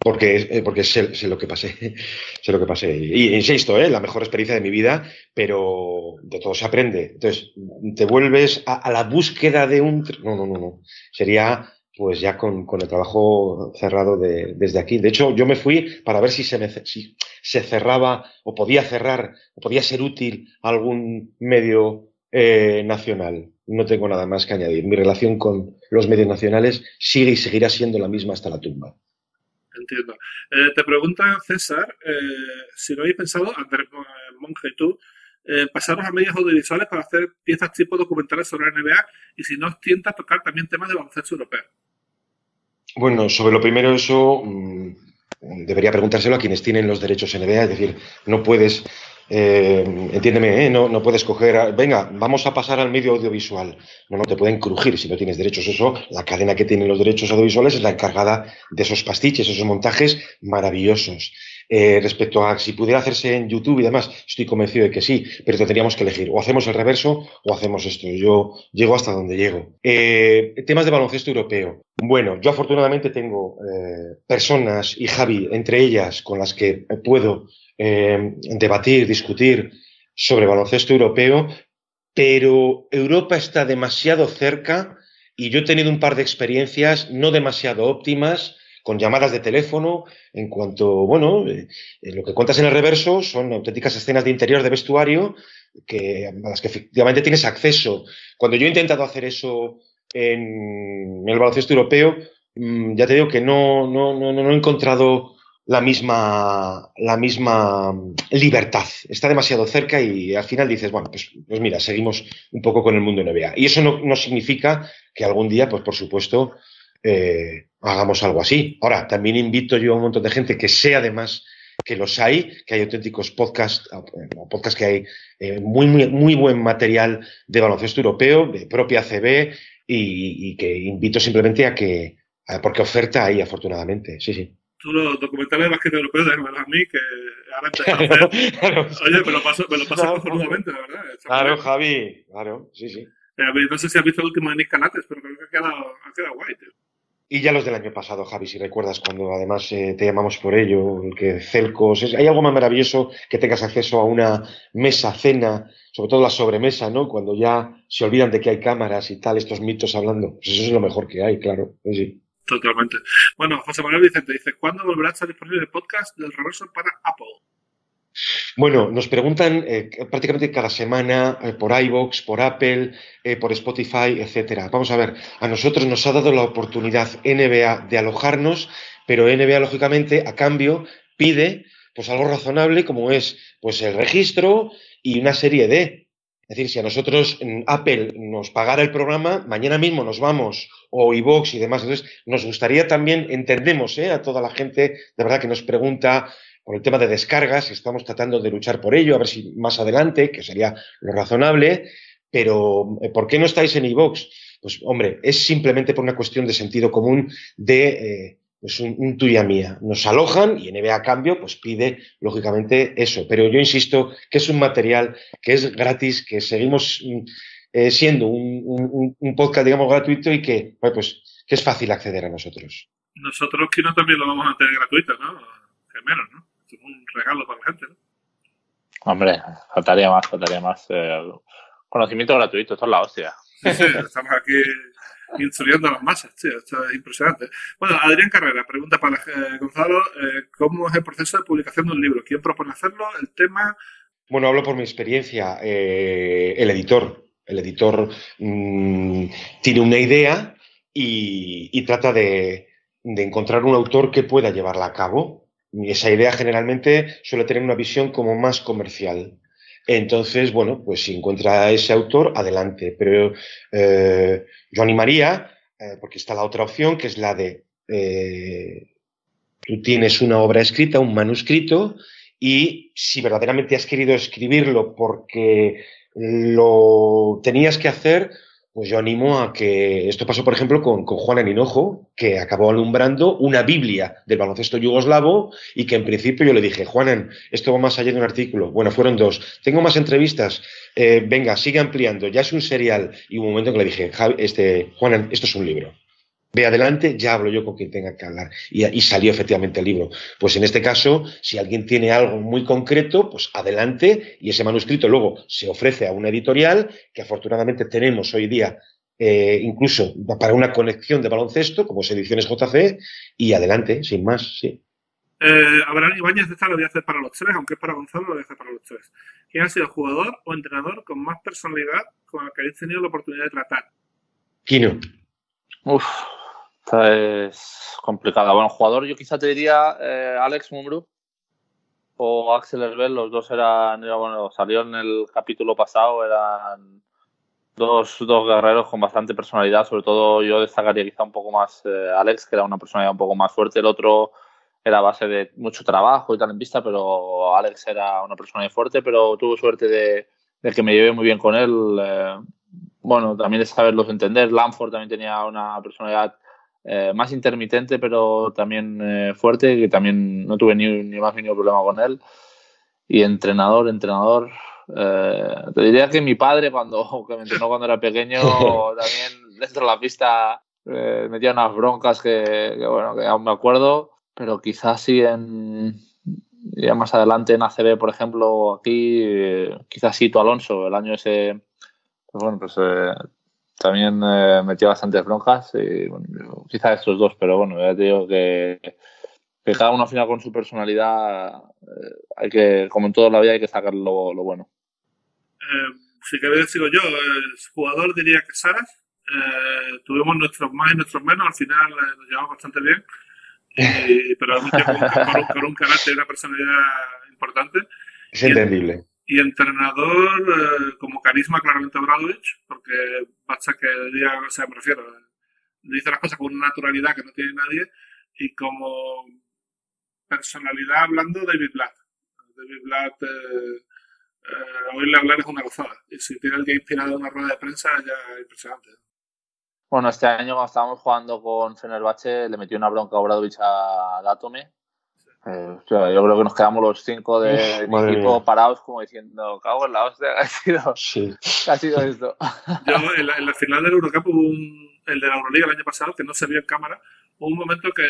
Porque, eh, porque lo que pasé. *laughs* sé lo que pasé. Y insisto, ¿eh? la mejor experiencia de mi vida, pero de todo se aprende. Entonces, te vuelves a, a la búsqueda de un. No, no, no, no. Sería pues ya con, con el trabajo cerrado de, desde aquí. De hecho, yo me fui para ver si se, me, si se cerraba o podía cerrar o podía ser útil algún medio eh, nacional. No tengo nada más que añadir. Mi relación con los medios nacionales sigue y seguirá siendo la misma hasta la tumba. Entiendo. Eh, te pregunta César eh, si no habéis pensado, Andrés Monge y tú, eh, pasaros a medios audiovisuales para hacer piezas tipo documentales sobre la NBA y si no os tienta tocar también temas de baloncesto europeo. Bueno, sobre lo primero, eso mmm, debería preguntárselo a quienes tienen los derechos NBA, es decir, no puedes eh, entiéndeme, ¿eh? no, no, puedes coger, venga, vamos a pasar al medio audiovisual. No, no te pueden crujir si no tienes derechos. Eso, la cadena que tiene los derechos audiovisuales es la encargada de esos pastiches, esos montajes maravillosos. Eh, respecto a si pudiera hacerse en YouTube y demás, estoy convencido de que sí, pero tendríamos que elegir. O hacemos el reverso o hacemos esto. Yo llego hasta donde llego. Eh, temas de baloncesto europeo. Bueno, yo afortunadamente tengo personas y Javi, entre ellas, con las que puedo eh, debatir, discutir sobre baloncesto europeo, pero Europa está demasiado cerca y yo he tenido un par de experiencias no demasiado óptimas con llamadas de teléfono, en cuanto, bueno, eh, lo que cuentas en el reverso son auténticas escenas de interior de vestuario que, a las que efectivamente tienes acceso. Cuando yo he intentado hacer eso en, el baloncesto europeo, mmm, ya te digo que no, no, no, no he encontrado la misma, la misma libertad. Está demasiado cerca y al final dices, bueno, pues, pues mira, seguimos un poco con el mundo NBA. Y eso no, no significa que algún día, pues por supuesto, eh, hagamos algo así. Ahora, también invito yo a un montón de gente que sé además que los hay, que hay auténticos podcasts, podcasts que hay eh, muy, muy, muy buen material de baloncesto europeo, de propia CB, y, que invito simplemente a que, porque oferta hay afortunadamente, sí, sí tú los documentales de básquet europeo, déjame a mí, que ahora *laughs* empezó a hacer. Oye, me lo paso, me lo paso claro, la verdad. Claro, bien. Javi, claro, sí, sí. Eh, no sé si has visto el último de Nick Canates, pero creo que ha quedado, ha quedado guay, tío. Y ya los del año pasado, Javi, si recuerdas, cuando además eh, te llamamos por ello, que Celcos, es, hay algo más maravilloso que tengas acceso a una mesa, cena, sobre todo la sobremesa, ¿no? Cuando ya se olvidan de que hay cámaras y tal, estos mitos hablando. Pues eso es lo mejor que hay, claro. Sí. Totalmente. Bueno, José Manuel Vicente dice, ¿cuándo volverá a estar disponible el podcast del reverso para Apple? Bueno, nos preguntan eh, prácticamente cada semana eh, por iVoox, por Apple, eh, por Spotify, etcétera. Vamos a ver, a nosotros nos ha dado la oportunidad NBA de alojarnos, pero NBA, lógicamente, a cambio, pide pues algo razonable como es pues el registro y una serie de. Es decir, si a nosotros Apple nos pagara el programa, mañana mismo nos vamos, o iVox y demás. Entonces, nos gustaría también, entendemos a toda la gente, de verdad, que nos pregunta por el tema de descargas, estamos tratando de luchar por ello, a ver si más adelante, que sería lo razonable, pero eh, ¿por qué no estáis en iVox? Pues hombre, es simplemente por una cuestión de sentido común de eh, pues un, tuya mía. Nos alojan y NBA a cambio pues pide lógicamente eso. Pero yo insisto que es un material que es gratis, que seguimos mm, eh, siendo un, podcast, digamos, gratuito y que, pues, que es fácil acceder a nosotros. Nosotros, que no también lo vamos a tener gratuito, ¿no? Que menos, ¿no? un regalo para la gente, ¿no? Hombre, faltaría más, faltaría más. Eh, conocimiento gratuito, esto es la hostia. Sí, estamos aquí instruyendo a las masas, tío, esto es impresionante. Bueno, Adrián Carrera, pregunta para eh, Gonzalo, eh, ¿cómo es el proceso de publicación de un libro? ¿Quién propone hacerlo? ¿El tema? Bueno, hablo por mi experiencia. el editor, el editor mm, tiene una idea y, trata de, de encontrar un autor que pueda llevarla a cabo y esa idea generalmente suele tener una visión como más comercial. Entonces, bueno, pues si encuentra ese autor, adelante. Pero eh, yo animaría, eh, porque está la otra opción, que es la de eh, tú tienes una obra escrita, un manuscrito, y si verdaderamente has querido escribirlo porque lo tenías que hacer, pues yo animo a que esto pasó, por ejemplo, con, con Juan Aninojo, que acabó alumbrando una Biblia del baloncesto yugoslavo y que en principio yo le dije, Juanan, esto va más allá de un artículo. Bueno, fueron dos. Tengo más entrevistas. Eh, venga, sigue ampliando. Ya es un serial. Y un momento que le dije, este, Juanan, esto es un libro ve adelante, ya hablo yo con quien tenga que hablar. Y, salió efectivamente el libro. Pues en este caso, si alguien tiene algo muy concreto, pues adelante y ese manuscrito luego se ofrece a una editorial que afortunadamente tenemos hoy día. Eh, incluso para una conexión de baloncesto, como es Ediciones JC, y adelante, sin más, sí. Eh, Abraham Ibáñez esta lo voy a hacer para los tres, aunque es para Gonzalo, lo voy a hacer para los tres. ¿Quién ha sido el jugador o entrenador con más personalidad con el que habéis tenido la oportunidad de tratar? Kino. Uf, es complicada. Bueno, jugador, yo quizá te diría eh, Alex Mumbrú o Axel Herbel, los dos eran, bueno, salió en el capítulo pasado, eran dos, dos guerreros con bastante personalidad, sobre todo yo destacaría quizá un poco más eh, Alex, que era una personalidad un poco más fuerte, el otro era base de mucho trabajo y tal en vista, pero Alex era una persona fuerte, pero tuve suerte de, que me llevé muy bien con él. Eh, bueno, también de saberlos entender. Lanford también tenía una personalidad eh, más intermitente, pero también eh, fuerte, que también no tuve ni, ni más ningún problema con él. Y entrenador, entrenador. Eh, te diría que mi padre, cuando *laughs* que me entrenó cuando era pequeño, *laughs* también dentro de la pista metía unas broncas que, bueno, que aún me acuerdo, pero quizás sí en, ya más adelante en ACB, por ejemplo, aquí, quizás sí, tu Alonso, el año ese, pues bueno, pues también eh, metió bastantes broncas, y, bueno, quizá estos dos, pero bueno, ya te digo que, cada uno al final con su personalidad, eh, hay que, como en toda la vida, hay que sacar lo, bueno. Eh, si queréis sigo yo, el jugador diría que Saras. Eh, tuvimos nuestros más y nuestros menos, al final nos llevamos bastante bien, pero *laughs* con, con, un carácter y una personalidad importante. Es entendible y entrenador eh, como carisma claramente Bradovich, porque basta que diga, o sea, me refiero, dice las cosas con una naturalidad que no tiene nadie, y como personalidad hablando David Blatt. David Blatt, eh, eh, oírle hablar es una gozada, y si tiene alguien inspirado en una rueda de prensa ya es impresionante. Bueno, este año cuando estábamos jugando con Fenerbahce le metió una bronca a Bradovich a Datome eh, yo creo que nos quedamos los cinco de, equipo parados como diciendo, cago en la hostia, *laughs* ha sido, sí. ha sido esto. Yo, en la, en la final del Eurocup hubo un, el de la Euroliga el año pasado, que no se vio en cámara, hubo un momento que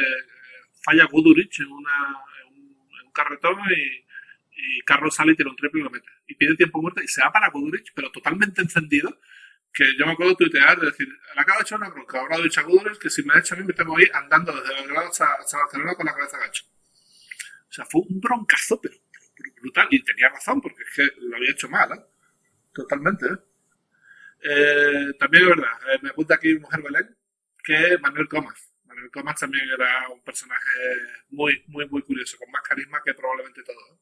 falla Guduric en, una, en, un, carretón y, y, Carlos sale y tira un triple y lo mete. Y pide tiempo muerto y se va para Guduric, pero totalmente encendido. que yo me acuerdo de tuitear, de decir, le acabo de echar una bronca, ahora de Chagudores, que si me ha hecho a mí me tengo ahí andando desde Belgrado hasta, hasta Barcelona con la cabeza gacho. Sea, fue un broncazo, pero, brutal. Y tenía razón, porque es que lo había hecho mal, ¿eh? Totalmente, ¿eh? eh también es verdad, eh, me apunta aquí Mujer Belén, que Manuel Comas. Manuel Comas también era un personaje muy, muy, muy curioso, con más carisma que probablemente todo. ¿eh?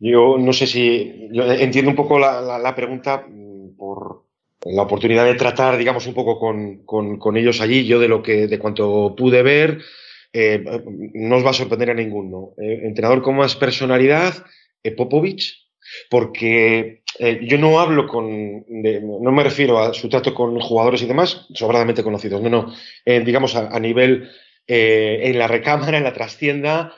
Yo no sé si. entiendo un poco la, pregunta mm, por la oportunidad de tratar, digamos, un poco con, ellos allí. Yo de lo que, de cuanto pude ver, eh, no os va a sorprender a ninguno. Eh, entrenador con más personalidad, eh, Popovich, porque yo no hablo con, no me refiero a su trato con jugadores y demás, sobradamente conocidos, no, no, digamos a, a nivel en la recámara, en la trastienda,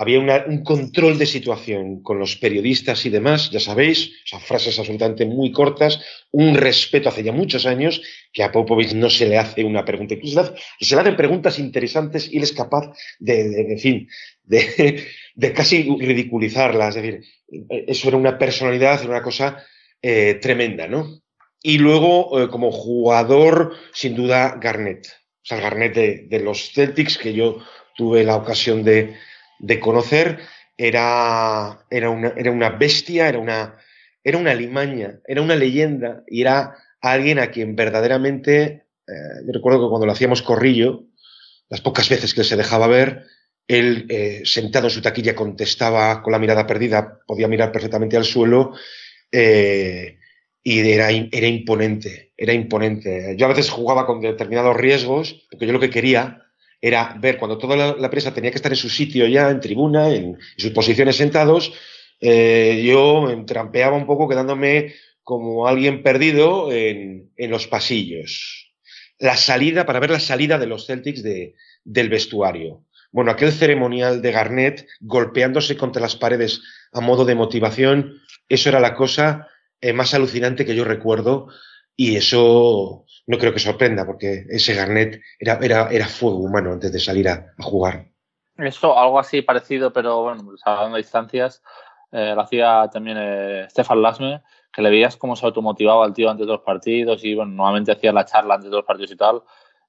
había un control de situación con los periodistas y demás, ya sabéis, frases absolutamente muy cortas, un respeto hace ya muchos años que a Popovich no se le hace una pregunta, incluso se le hacen preguntas interesantes y él es capaz de, en fin, *laughs* de, casi ridiculizarlas, es decir, eso era una personalidad, era una cosa eh, tremenda, ¿no? Y luego, eh, como jugador, sin duda, Garnett, o sea, Garnett de los Celtics, que yo tuve la ocasión de de conocer, era, era, una, era una bestia, era una, era una limaña, era una leyenda y era alguien a quien verdaderamente, eh, yo recuerdo que cuando lo hacíamos corrillo, las pocas veces que se dejaba ver, él eh, sentado en su taquilla contestaba con la mirada perdida, podía mirar perfectamente al suelo eh, y era, era imponente, era imponente. Yo a veces jugaba con determinados riesgos, porque yo lo que quería era ver cuando toda la, prensa tenía que estar en su sitio ya, en tribuna, en, sus posiciones sentados, eh, yo me trampeaba un poco quedándome como alguien perdido en, los pasillos. La salida, para ver la salida de los Celtics del vestuario. Bueno, aquel ceremonial de Garnett golpeándose contra las paredes a modo de motivación, eso era la cosa eh, más alucinante que yo recuerdo y eso no creo que sorprenda, porque ese Garnet era, era, era fuego humano antes de salir a, jugar. Eso, algo así parecido, pero bueno, pues, hablando de distancias, eh, lo hacía también eh, Stefan Lasme, que le veías cómo se automotivaba al tío antes de los partidos y bueno, nuevamente hacía la charla antes de los partidos y tal.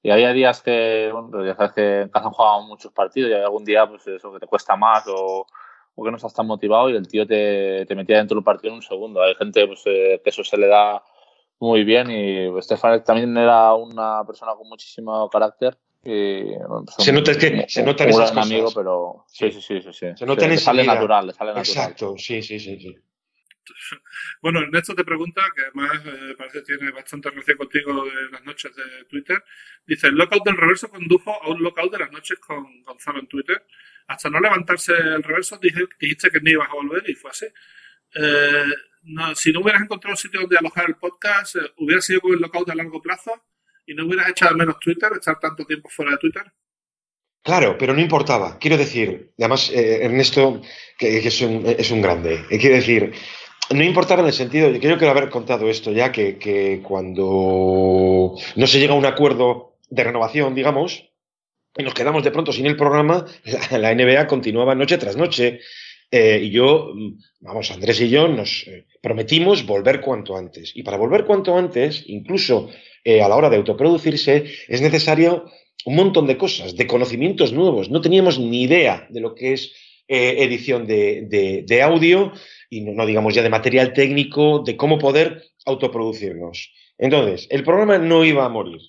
Y había días que, bueno, pues ya sabes que en casa han muchos partidos y algún día, pues eso, que te cuesta más o, o que no estás tan motivado y el tío te, te metía dentro del partido en un segundo. Hay gente pues, eh, que eso se le da muy bien y Stefan también era una persona con muchísimo carácter. Y, pues se nota que se nota en esas amigo, pero sí, sí, sí, sí. Se nota en sale natural, le sale natural. Exacto, sí, sí, sí, sí. *laughs* Bueno, Ernesto te pregunta, que además eh, parece que tiene bastante relación contigo de las noches de Twitter. Dice, el lockout del reverso condujo a un lockout de las noches con Gonzalo en Twitter. Hasta no levantarse el reverso dijiste que no ibas a volver y fue así. Eh, no, si no hubieras encontrado un sitio donde alojar el podcast, eh, hubiera sido con el lockout a largo plazo y no hubieras echado menos Twitter, estar tanto tiempo fuera de Twitter. Claro, pero no importaba. Quiero decir, además, eh, Ernesto, que, es, un, es, un, grande. Eh, quiero decir, no importaba en el sentido, yo creo que haber contado esto ya, que cuando no se llega a un acuerdo de renovación, digamos, y nos quedamos de pronto sin el programa, *laughs* la NBA continuaba noche tras noche. Eh, y yo, mm, vamos, Andrés y yo nos eh, prometimos volver cuanto antes. Y para volver cuanto antes, incluso eh, a la hora de autoproducirse, es necesario un montón de cosas, de conocimientos nuevos. No teníamos ni idea de lo que es edición de, audio y no, digamos ya de material técnico, de cómo poder autoproducirnos. Entonces, el programa no iba a morir.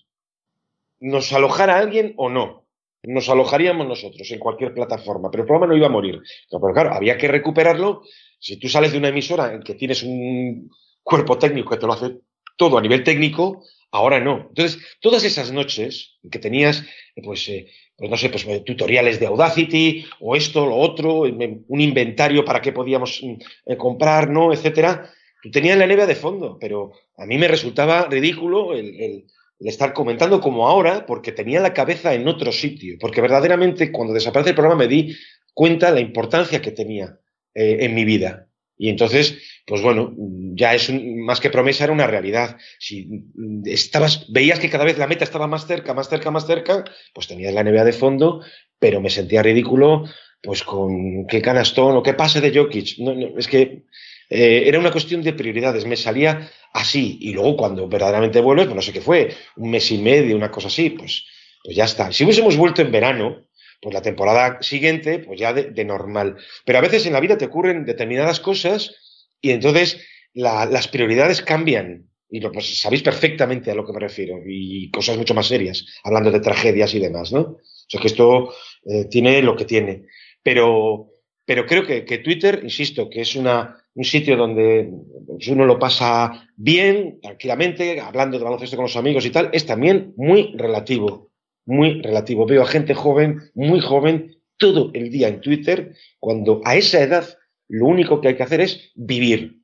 Nos alojara alguien o no nos alojaríamos nosotros en cualquier plataforma, pero el programa no iba a morir. Pero, claro, había que recuperarlo. Si tú sales de una emisora en que tienes un cuerpo técnico que te lo hace todo a nivel técnico, ahora no. Entonces, todas esas noches que tenías, pues, eh, pues no sé, pues eh, tutoriales de Audacity o esto, lo otro, un inventario para qué podíamos mm, eh, comprar, ¿no? Etcétera. Tú tenías la nevea de fondo, pero a mí me resultaba ridículo el estar comentando como ahora, porque tenía la cabeza en otro sitio, porque verdaderamente cuando desaparece el programa me di cuenta la importancia que tenía eh, en mi vida. Y entonces, pues bueno, ya es más que promesa, era una realidad. Si estabas, veías que cada vez la meta estaba más cerca, más cerca, más cerca, pues tenías la NBA de fondo, pero me sentía ridículo pues con qué canastón o qué pase de Jokic. No, es que eh, era una cuestión de prioridades, me salía así. Y luego cuando verdaderamente vuelves, pues no sé qué fue, un mes y medio, una cosa así, pues, pues ya está. Si hubiésemos vuelto en verano, pues la temporada siguiente, pues ya de, normal. Pero a veces en la vida te ocurren determinadas cosas y entonces las prioridades cambian. Y pues sabéis perfectamente a lo que me refiero. Y cosas mucho más serias, hablando de tragedias y demás, ¿no? O sea que esto eh, tiene lo que tiene. Pero, pero creo que Twitter, insisto, que es una, un sitio donde pues, uno lo pasa bien, tranquilamente, hablando de baloncesto con los amigos y tal, es también muy relativo, muy relativo. Veo a gente joven, muy joven, todo el día en Twitter, cuando a esa edad lo único que hay que hacer es vivir.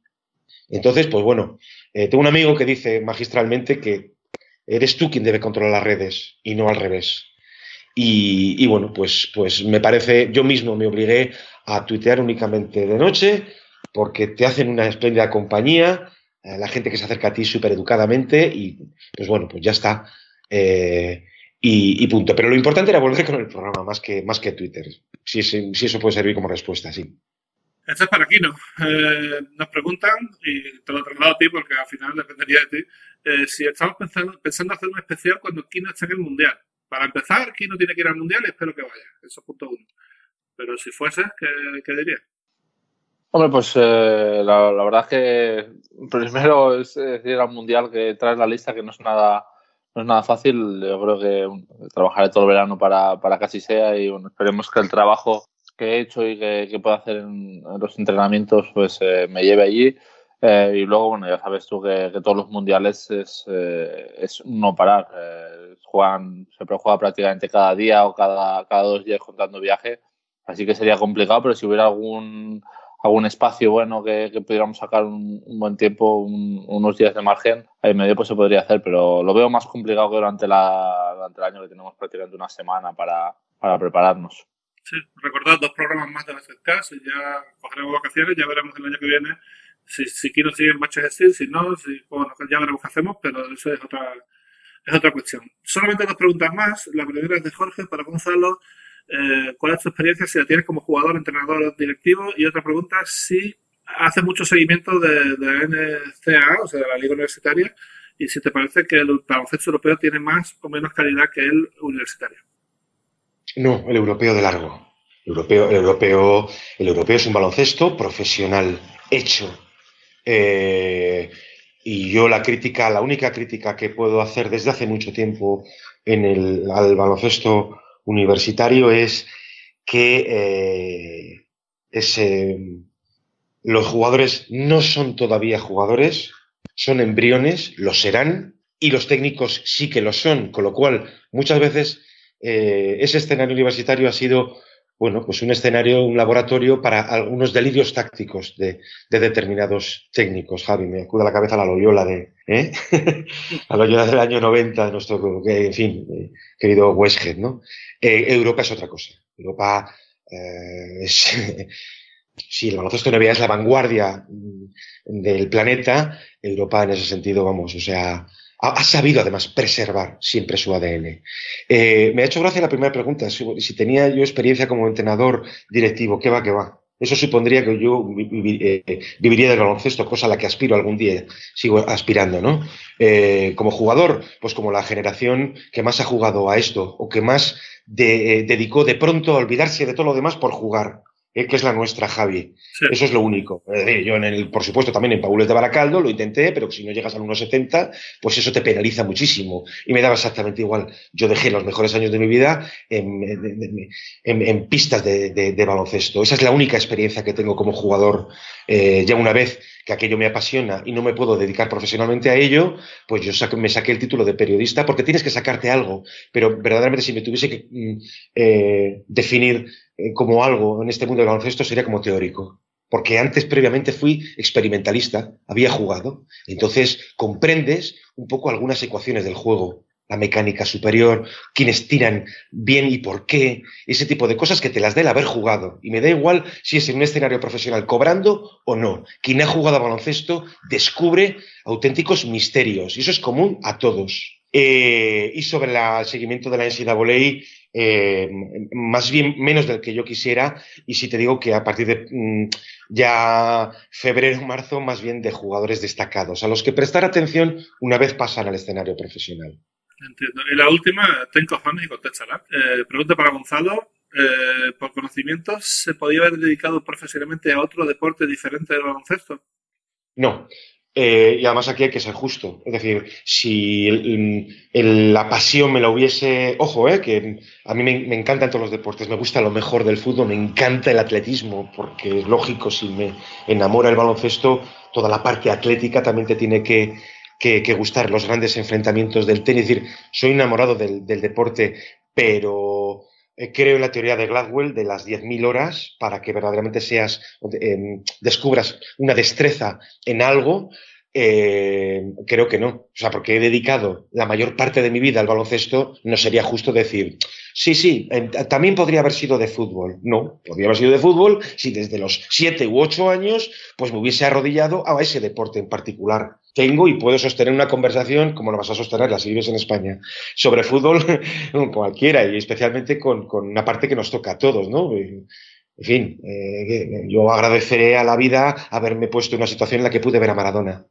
Entonces, pues bueno, eh, tengo un amigo que dice magistralmente que eres tú quien debe controlar las redes y no al revés. Y, bueno, pues, pues me parece, yo mismo me obligué a tuitear únicamente de noche, porque te hacen una espléndida compañía, eh, la gente que se acerca a ti súper educadamente y pues bueno, pues ya está. Eh, y, punto. Pero lo importante era volver con el programa, más que, más que Twitter. Si, si, eso puede servir como respuesta, sí. Esto es para Kino. Eh, nos preguntan, y te lo traslado a ti porque al final dependería de ti, si estamos pensando, pensando hacer un especial cuando Kino esté en el Mundial. Para empezar, Kino tiene que ir al Mundial y espero que vaya. Eso es punto uno. Pero si fuese, ¿qué, qué dirías? Hombre, pues eh, la, verdad es que *laughs* primero es decir al mundial que traes la lista que no es nada no es nada fácil. Yo creo que trabajaré todo el verano para, para que así sea y bueno, esperemos que el trabajo que he hecho y que, que pueda hacer en, los entrenamientos pues eh, me lleve allí. Eh, y luego, bueno, ya sabes tú que, que todos los mundiales es, es no parar. juegan, se juega prácticamente cada día o cada, cada dos días contando viaje. Así que sería complicado, pero si hubiera algún algún espacio bueno que, pudiéramos sacar un, buen tiempo, unos días de margen, ahí medio pues se podría hacer, pero lo veo más complicado que durante, la, durante el año que tenemos prácticamente una semana para, para prepararnos. Sí, recordad dos programas más de la CETCAS y ya cogeremos vacaciones, ya veremos el año que viene si, si quiero seguir Matches Steel, si no, si, bueno, ya veremos qué hacemos, pero eso es otra, es otra cuestión. Solamente dos preguntas más. La primera es de Jorge para Gonzalo. Eh, cuál es tu experiencia, si la tienes como jugador, entrenador, directivo. Y otra pregunta, si hace mucho seguimiento de, de NCAA, o sea, de la Liga Universitaria, y si te parece que el baloncesto europeo tiene más o menos calidad que el universitario. No, el europeo de largo. El europeo, el europeo, el europeo es un baloncesto profesional, hecho. Eh, y yo la crítica, la única crítica que puedo hacer desde hace mucho tiempo en el, al baloncesto universitario es que eh, los jugadores no son todavía jugadores, son embriones, lo serán, y los técnicos sí que lo son, con lo cual muchas veces eh, ese escenario universitario ha sido bueno, pues un escenario, un laboratorio para algunos delirios tácticos de, determinados técnicos. Javi, me acuda la cabeza la Loyola de, ¿eh? *laughs* la Loyola del año 90, nuestro, en fin, eh, querido Westhead, ¿no? Eh, Europa es otra cosa. Europa eh, es, *laughs* si el baloncesto NBA es la vanguardia mm, del planeta, Europa en ese sentido, vamos, o sea, ha, sabido además preservar siempre su ADN. Eh, me ha hecho gracia la primera pregunta, si, tenía yo experiencia como entrenador directivo, ¿qué va, qué va? Eso supondría que yo eh, viviría del baloncesto, cosa a la que aspiro algún día, sigo aspirando, ¿no? Eh, como jugador, pues como la generación que más ha jugado a esto o que más dedicó de pronto a olvidarse de todo lo demás por jugar. ¿Eh? que es la nuestra, Javi. Eso es lo único. yo, en el, por supuesto, también en Paules de Baracaldo lo intenté, pero si no llegas al 1,70, pues eso te penaliza muchísimo. Y me daba exactamente igual. Yo dejé los mejores años de mi vida en, pistas de, baloncesto. Esa es la única experiencia que tengo como jugador. Eh, ya una vez que aquello me apasiona y no me puedo dedicar profesionalmente a ello, pues yo me saqué el título de periodista porque tienes que sacarte algo. Pero verdaderamente si me tuviese que mm, eh, definir eh, como algo en este mundo del baloncesto sería como teórico. Porque antes, previamente, fui experimentalista, había jugado. Entonces, comprendes un poco algunas ecuaciones del juego, la mecánica superior, quiénes tiran bien y por qué, ese tipo de cosas que te las dé el haber jugado. Y me da igual si es en un escenario profesional cobrando o no. Quien ha jugado a baloncesto descubre auténticos misterios y eso es común a todos. Eh, y sobre el seguimiento de la NCAA, eh, más bien menos del que yo quisiera y si te digo que a partir de mm, ya febrero, marzo, más bien de jugadores destacados, a los que prestar atención una vez pasan al escenario profesional. Entiendo. Y la última, ten cojones y contéstala. Eh, pregunta para Gonzalo. Eh, por conocimientos, ¿se podía haber dedicado profesionalmente a otro deporte diferente del baloncesto? No. Eh, y además aquí hay que ser justo. Es decir, si la pasión me la hubiese... Ojo, eh, que a mí me, me, encantan todos los deportes, me gusta lo mejor del fútbol, me encanta el atletismo, porque es lógico, si me enamora el baloncesto, toda la parte atlética también te tiene que, que, gustar, los grandes enfrentamientos del tenis. Es decir, soy enamorado del, del deporte, pero creo en la teoría de Gladwell de las 10.000 horas para que verdaderamente seas, eh, descubras una destreza en algo. Eh, creo que no. O sea, porque he dedicado la mayor parte de mi vida al baloncesto, no sería justo decir, sí, sí, también podría haber sido de fútbol. No, podría haber sido de fútbol si desde los 7 u 8 años pues me hubiese arrodillado a ese deporte en particular tengo y puedo sostener una conversación, como lo vas a sostenerla si vives en España, sobre fútbol *laughs* cualquiera y especialmente con, con, una parte que nos toca a todos, ¿no? En fin, eh, yo agradeceré a la vida haberme puesto en una situación en la que pude ver a Maradona.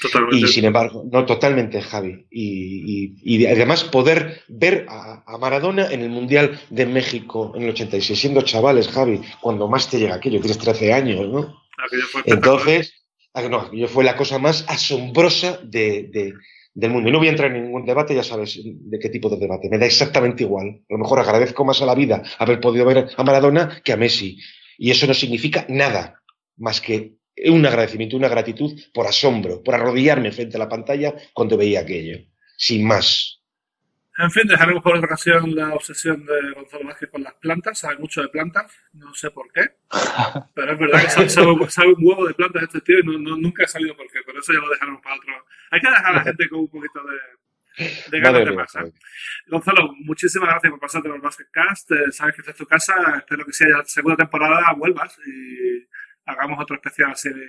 Totalmente. Y sin embargo, no, totalmente, Javi. Y, y, y además poder ver a, a, Maradona en el Mundial de México en el 86, siendo chavales, Javi, cuando más te llega aquello, tienes 13 años, ¿no? Entonces, no, yo fue la cosa más asombrosa de, del mundo. Y no voy a entrar en ningún debate, ya sabes de qué tipo de debate. Me da exactamente igual. A lo mejor agradezco más a la vida haber podido ver a Maradona que a Messi. Y eso no significa nada más que un agradecimiento, una gratitud por asombro, por arrodillarme frente a la pantalla cuando veía aquello. Sin más. En fin, dejaremos por otra ocasión la obsesión de Gonzalo Vázquez con las plantas. Sabe mucho de plantas, no sé por qué. *laughs* Pero es verdad que sabe, un huevo de plantas este tío y no, nunca he sabido por qué. Por eso ya lo dejaremos para otro. Hay que dejar a la gente con un poquito de, de ganas de pasar. Gonzalo, muchísimas gracias por pasarte por el Basketcast. Eh, sabes que esta es tu casa. Espero que si haya segunda temporada vuelvas y hagamos otro especial así de,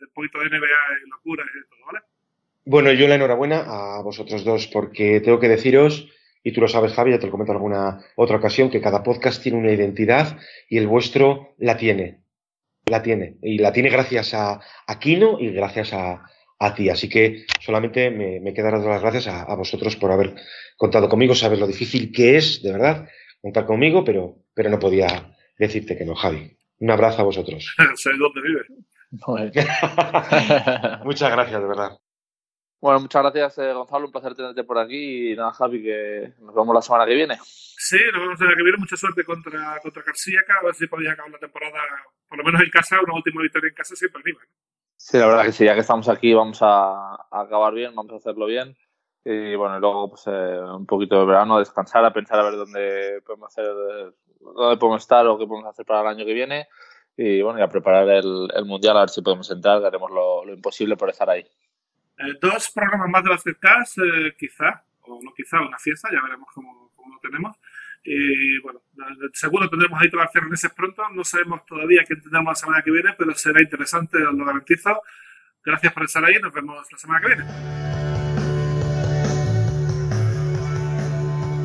un poquito de NBA y locuras y todo, ¿vale? Bueno, yo la enhorabuena a vosotros dos, porque tengo que deciros, y tú lo sabes, Javi, ya te lo comento en alguna otra ocasión, que cada podcast tiene una identidad y el vuestro la tiene. La tiene. Y la tiene gracias a, Kino y gracias a, ti. Así que solamente me, me quedan las gracias a, vosotros por haber contado conmigo. Sabes lo difícil que es, de verdad, contar conmigo, pero, pero no podía decirte que no, Javi. Un abrazo a vosotros. *laughs* sé dónde vive. *laughs* Muchas gracias, de verdad. Bueno, muchas gracias, eh, Gonzalo. Un placer tenerte por aquí. Y nada, Javi, que nos vemos la semana que viene. Sí, nos vemos la semana que viene. Mucha suerte contra, contra García. A ver si podéis acabar la temporada, por lo menos en casa, una última victoria en casa siempre arriba. Sí, la verdad que sí. Ya que estamos aquí, vamos a, acabar bien, vamos a hacerlo bien. Y bueno, luego pues eh, un poquito de verano, descansar, a pensar a ver dónde podemos hacer, dónde podemos estar o qué podemos hacer para el año que viene. Y bueno, y a preparar el, el mundial, a ver si podemos entrar. Haremos lo, lo imposible por estar ahí. Eh, dos programas más de Basketcast, eh, quizá, o no quizá, una fiesta, ya veremos cómo, cómo lo tenemos. Y bueno, seguro tendremos ahí todas las meses pronto. No sabemos todavía quién tendremos la semana que viene, pero será interesante, os lo garantizo. Gracias por estar ahí. Nos vemos la semana que viene.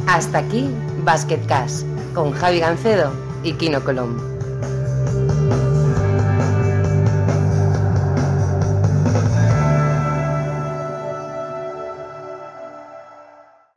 Hasta aquí Basketcast con Javi Gancedo y Kino Colombo.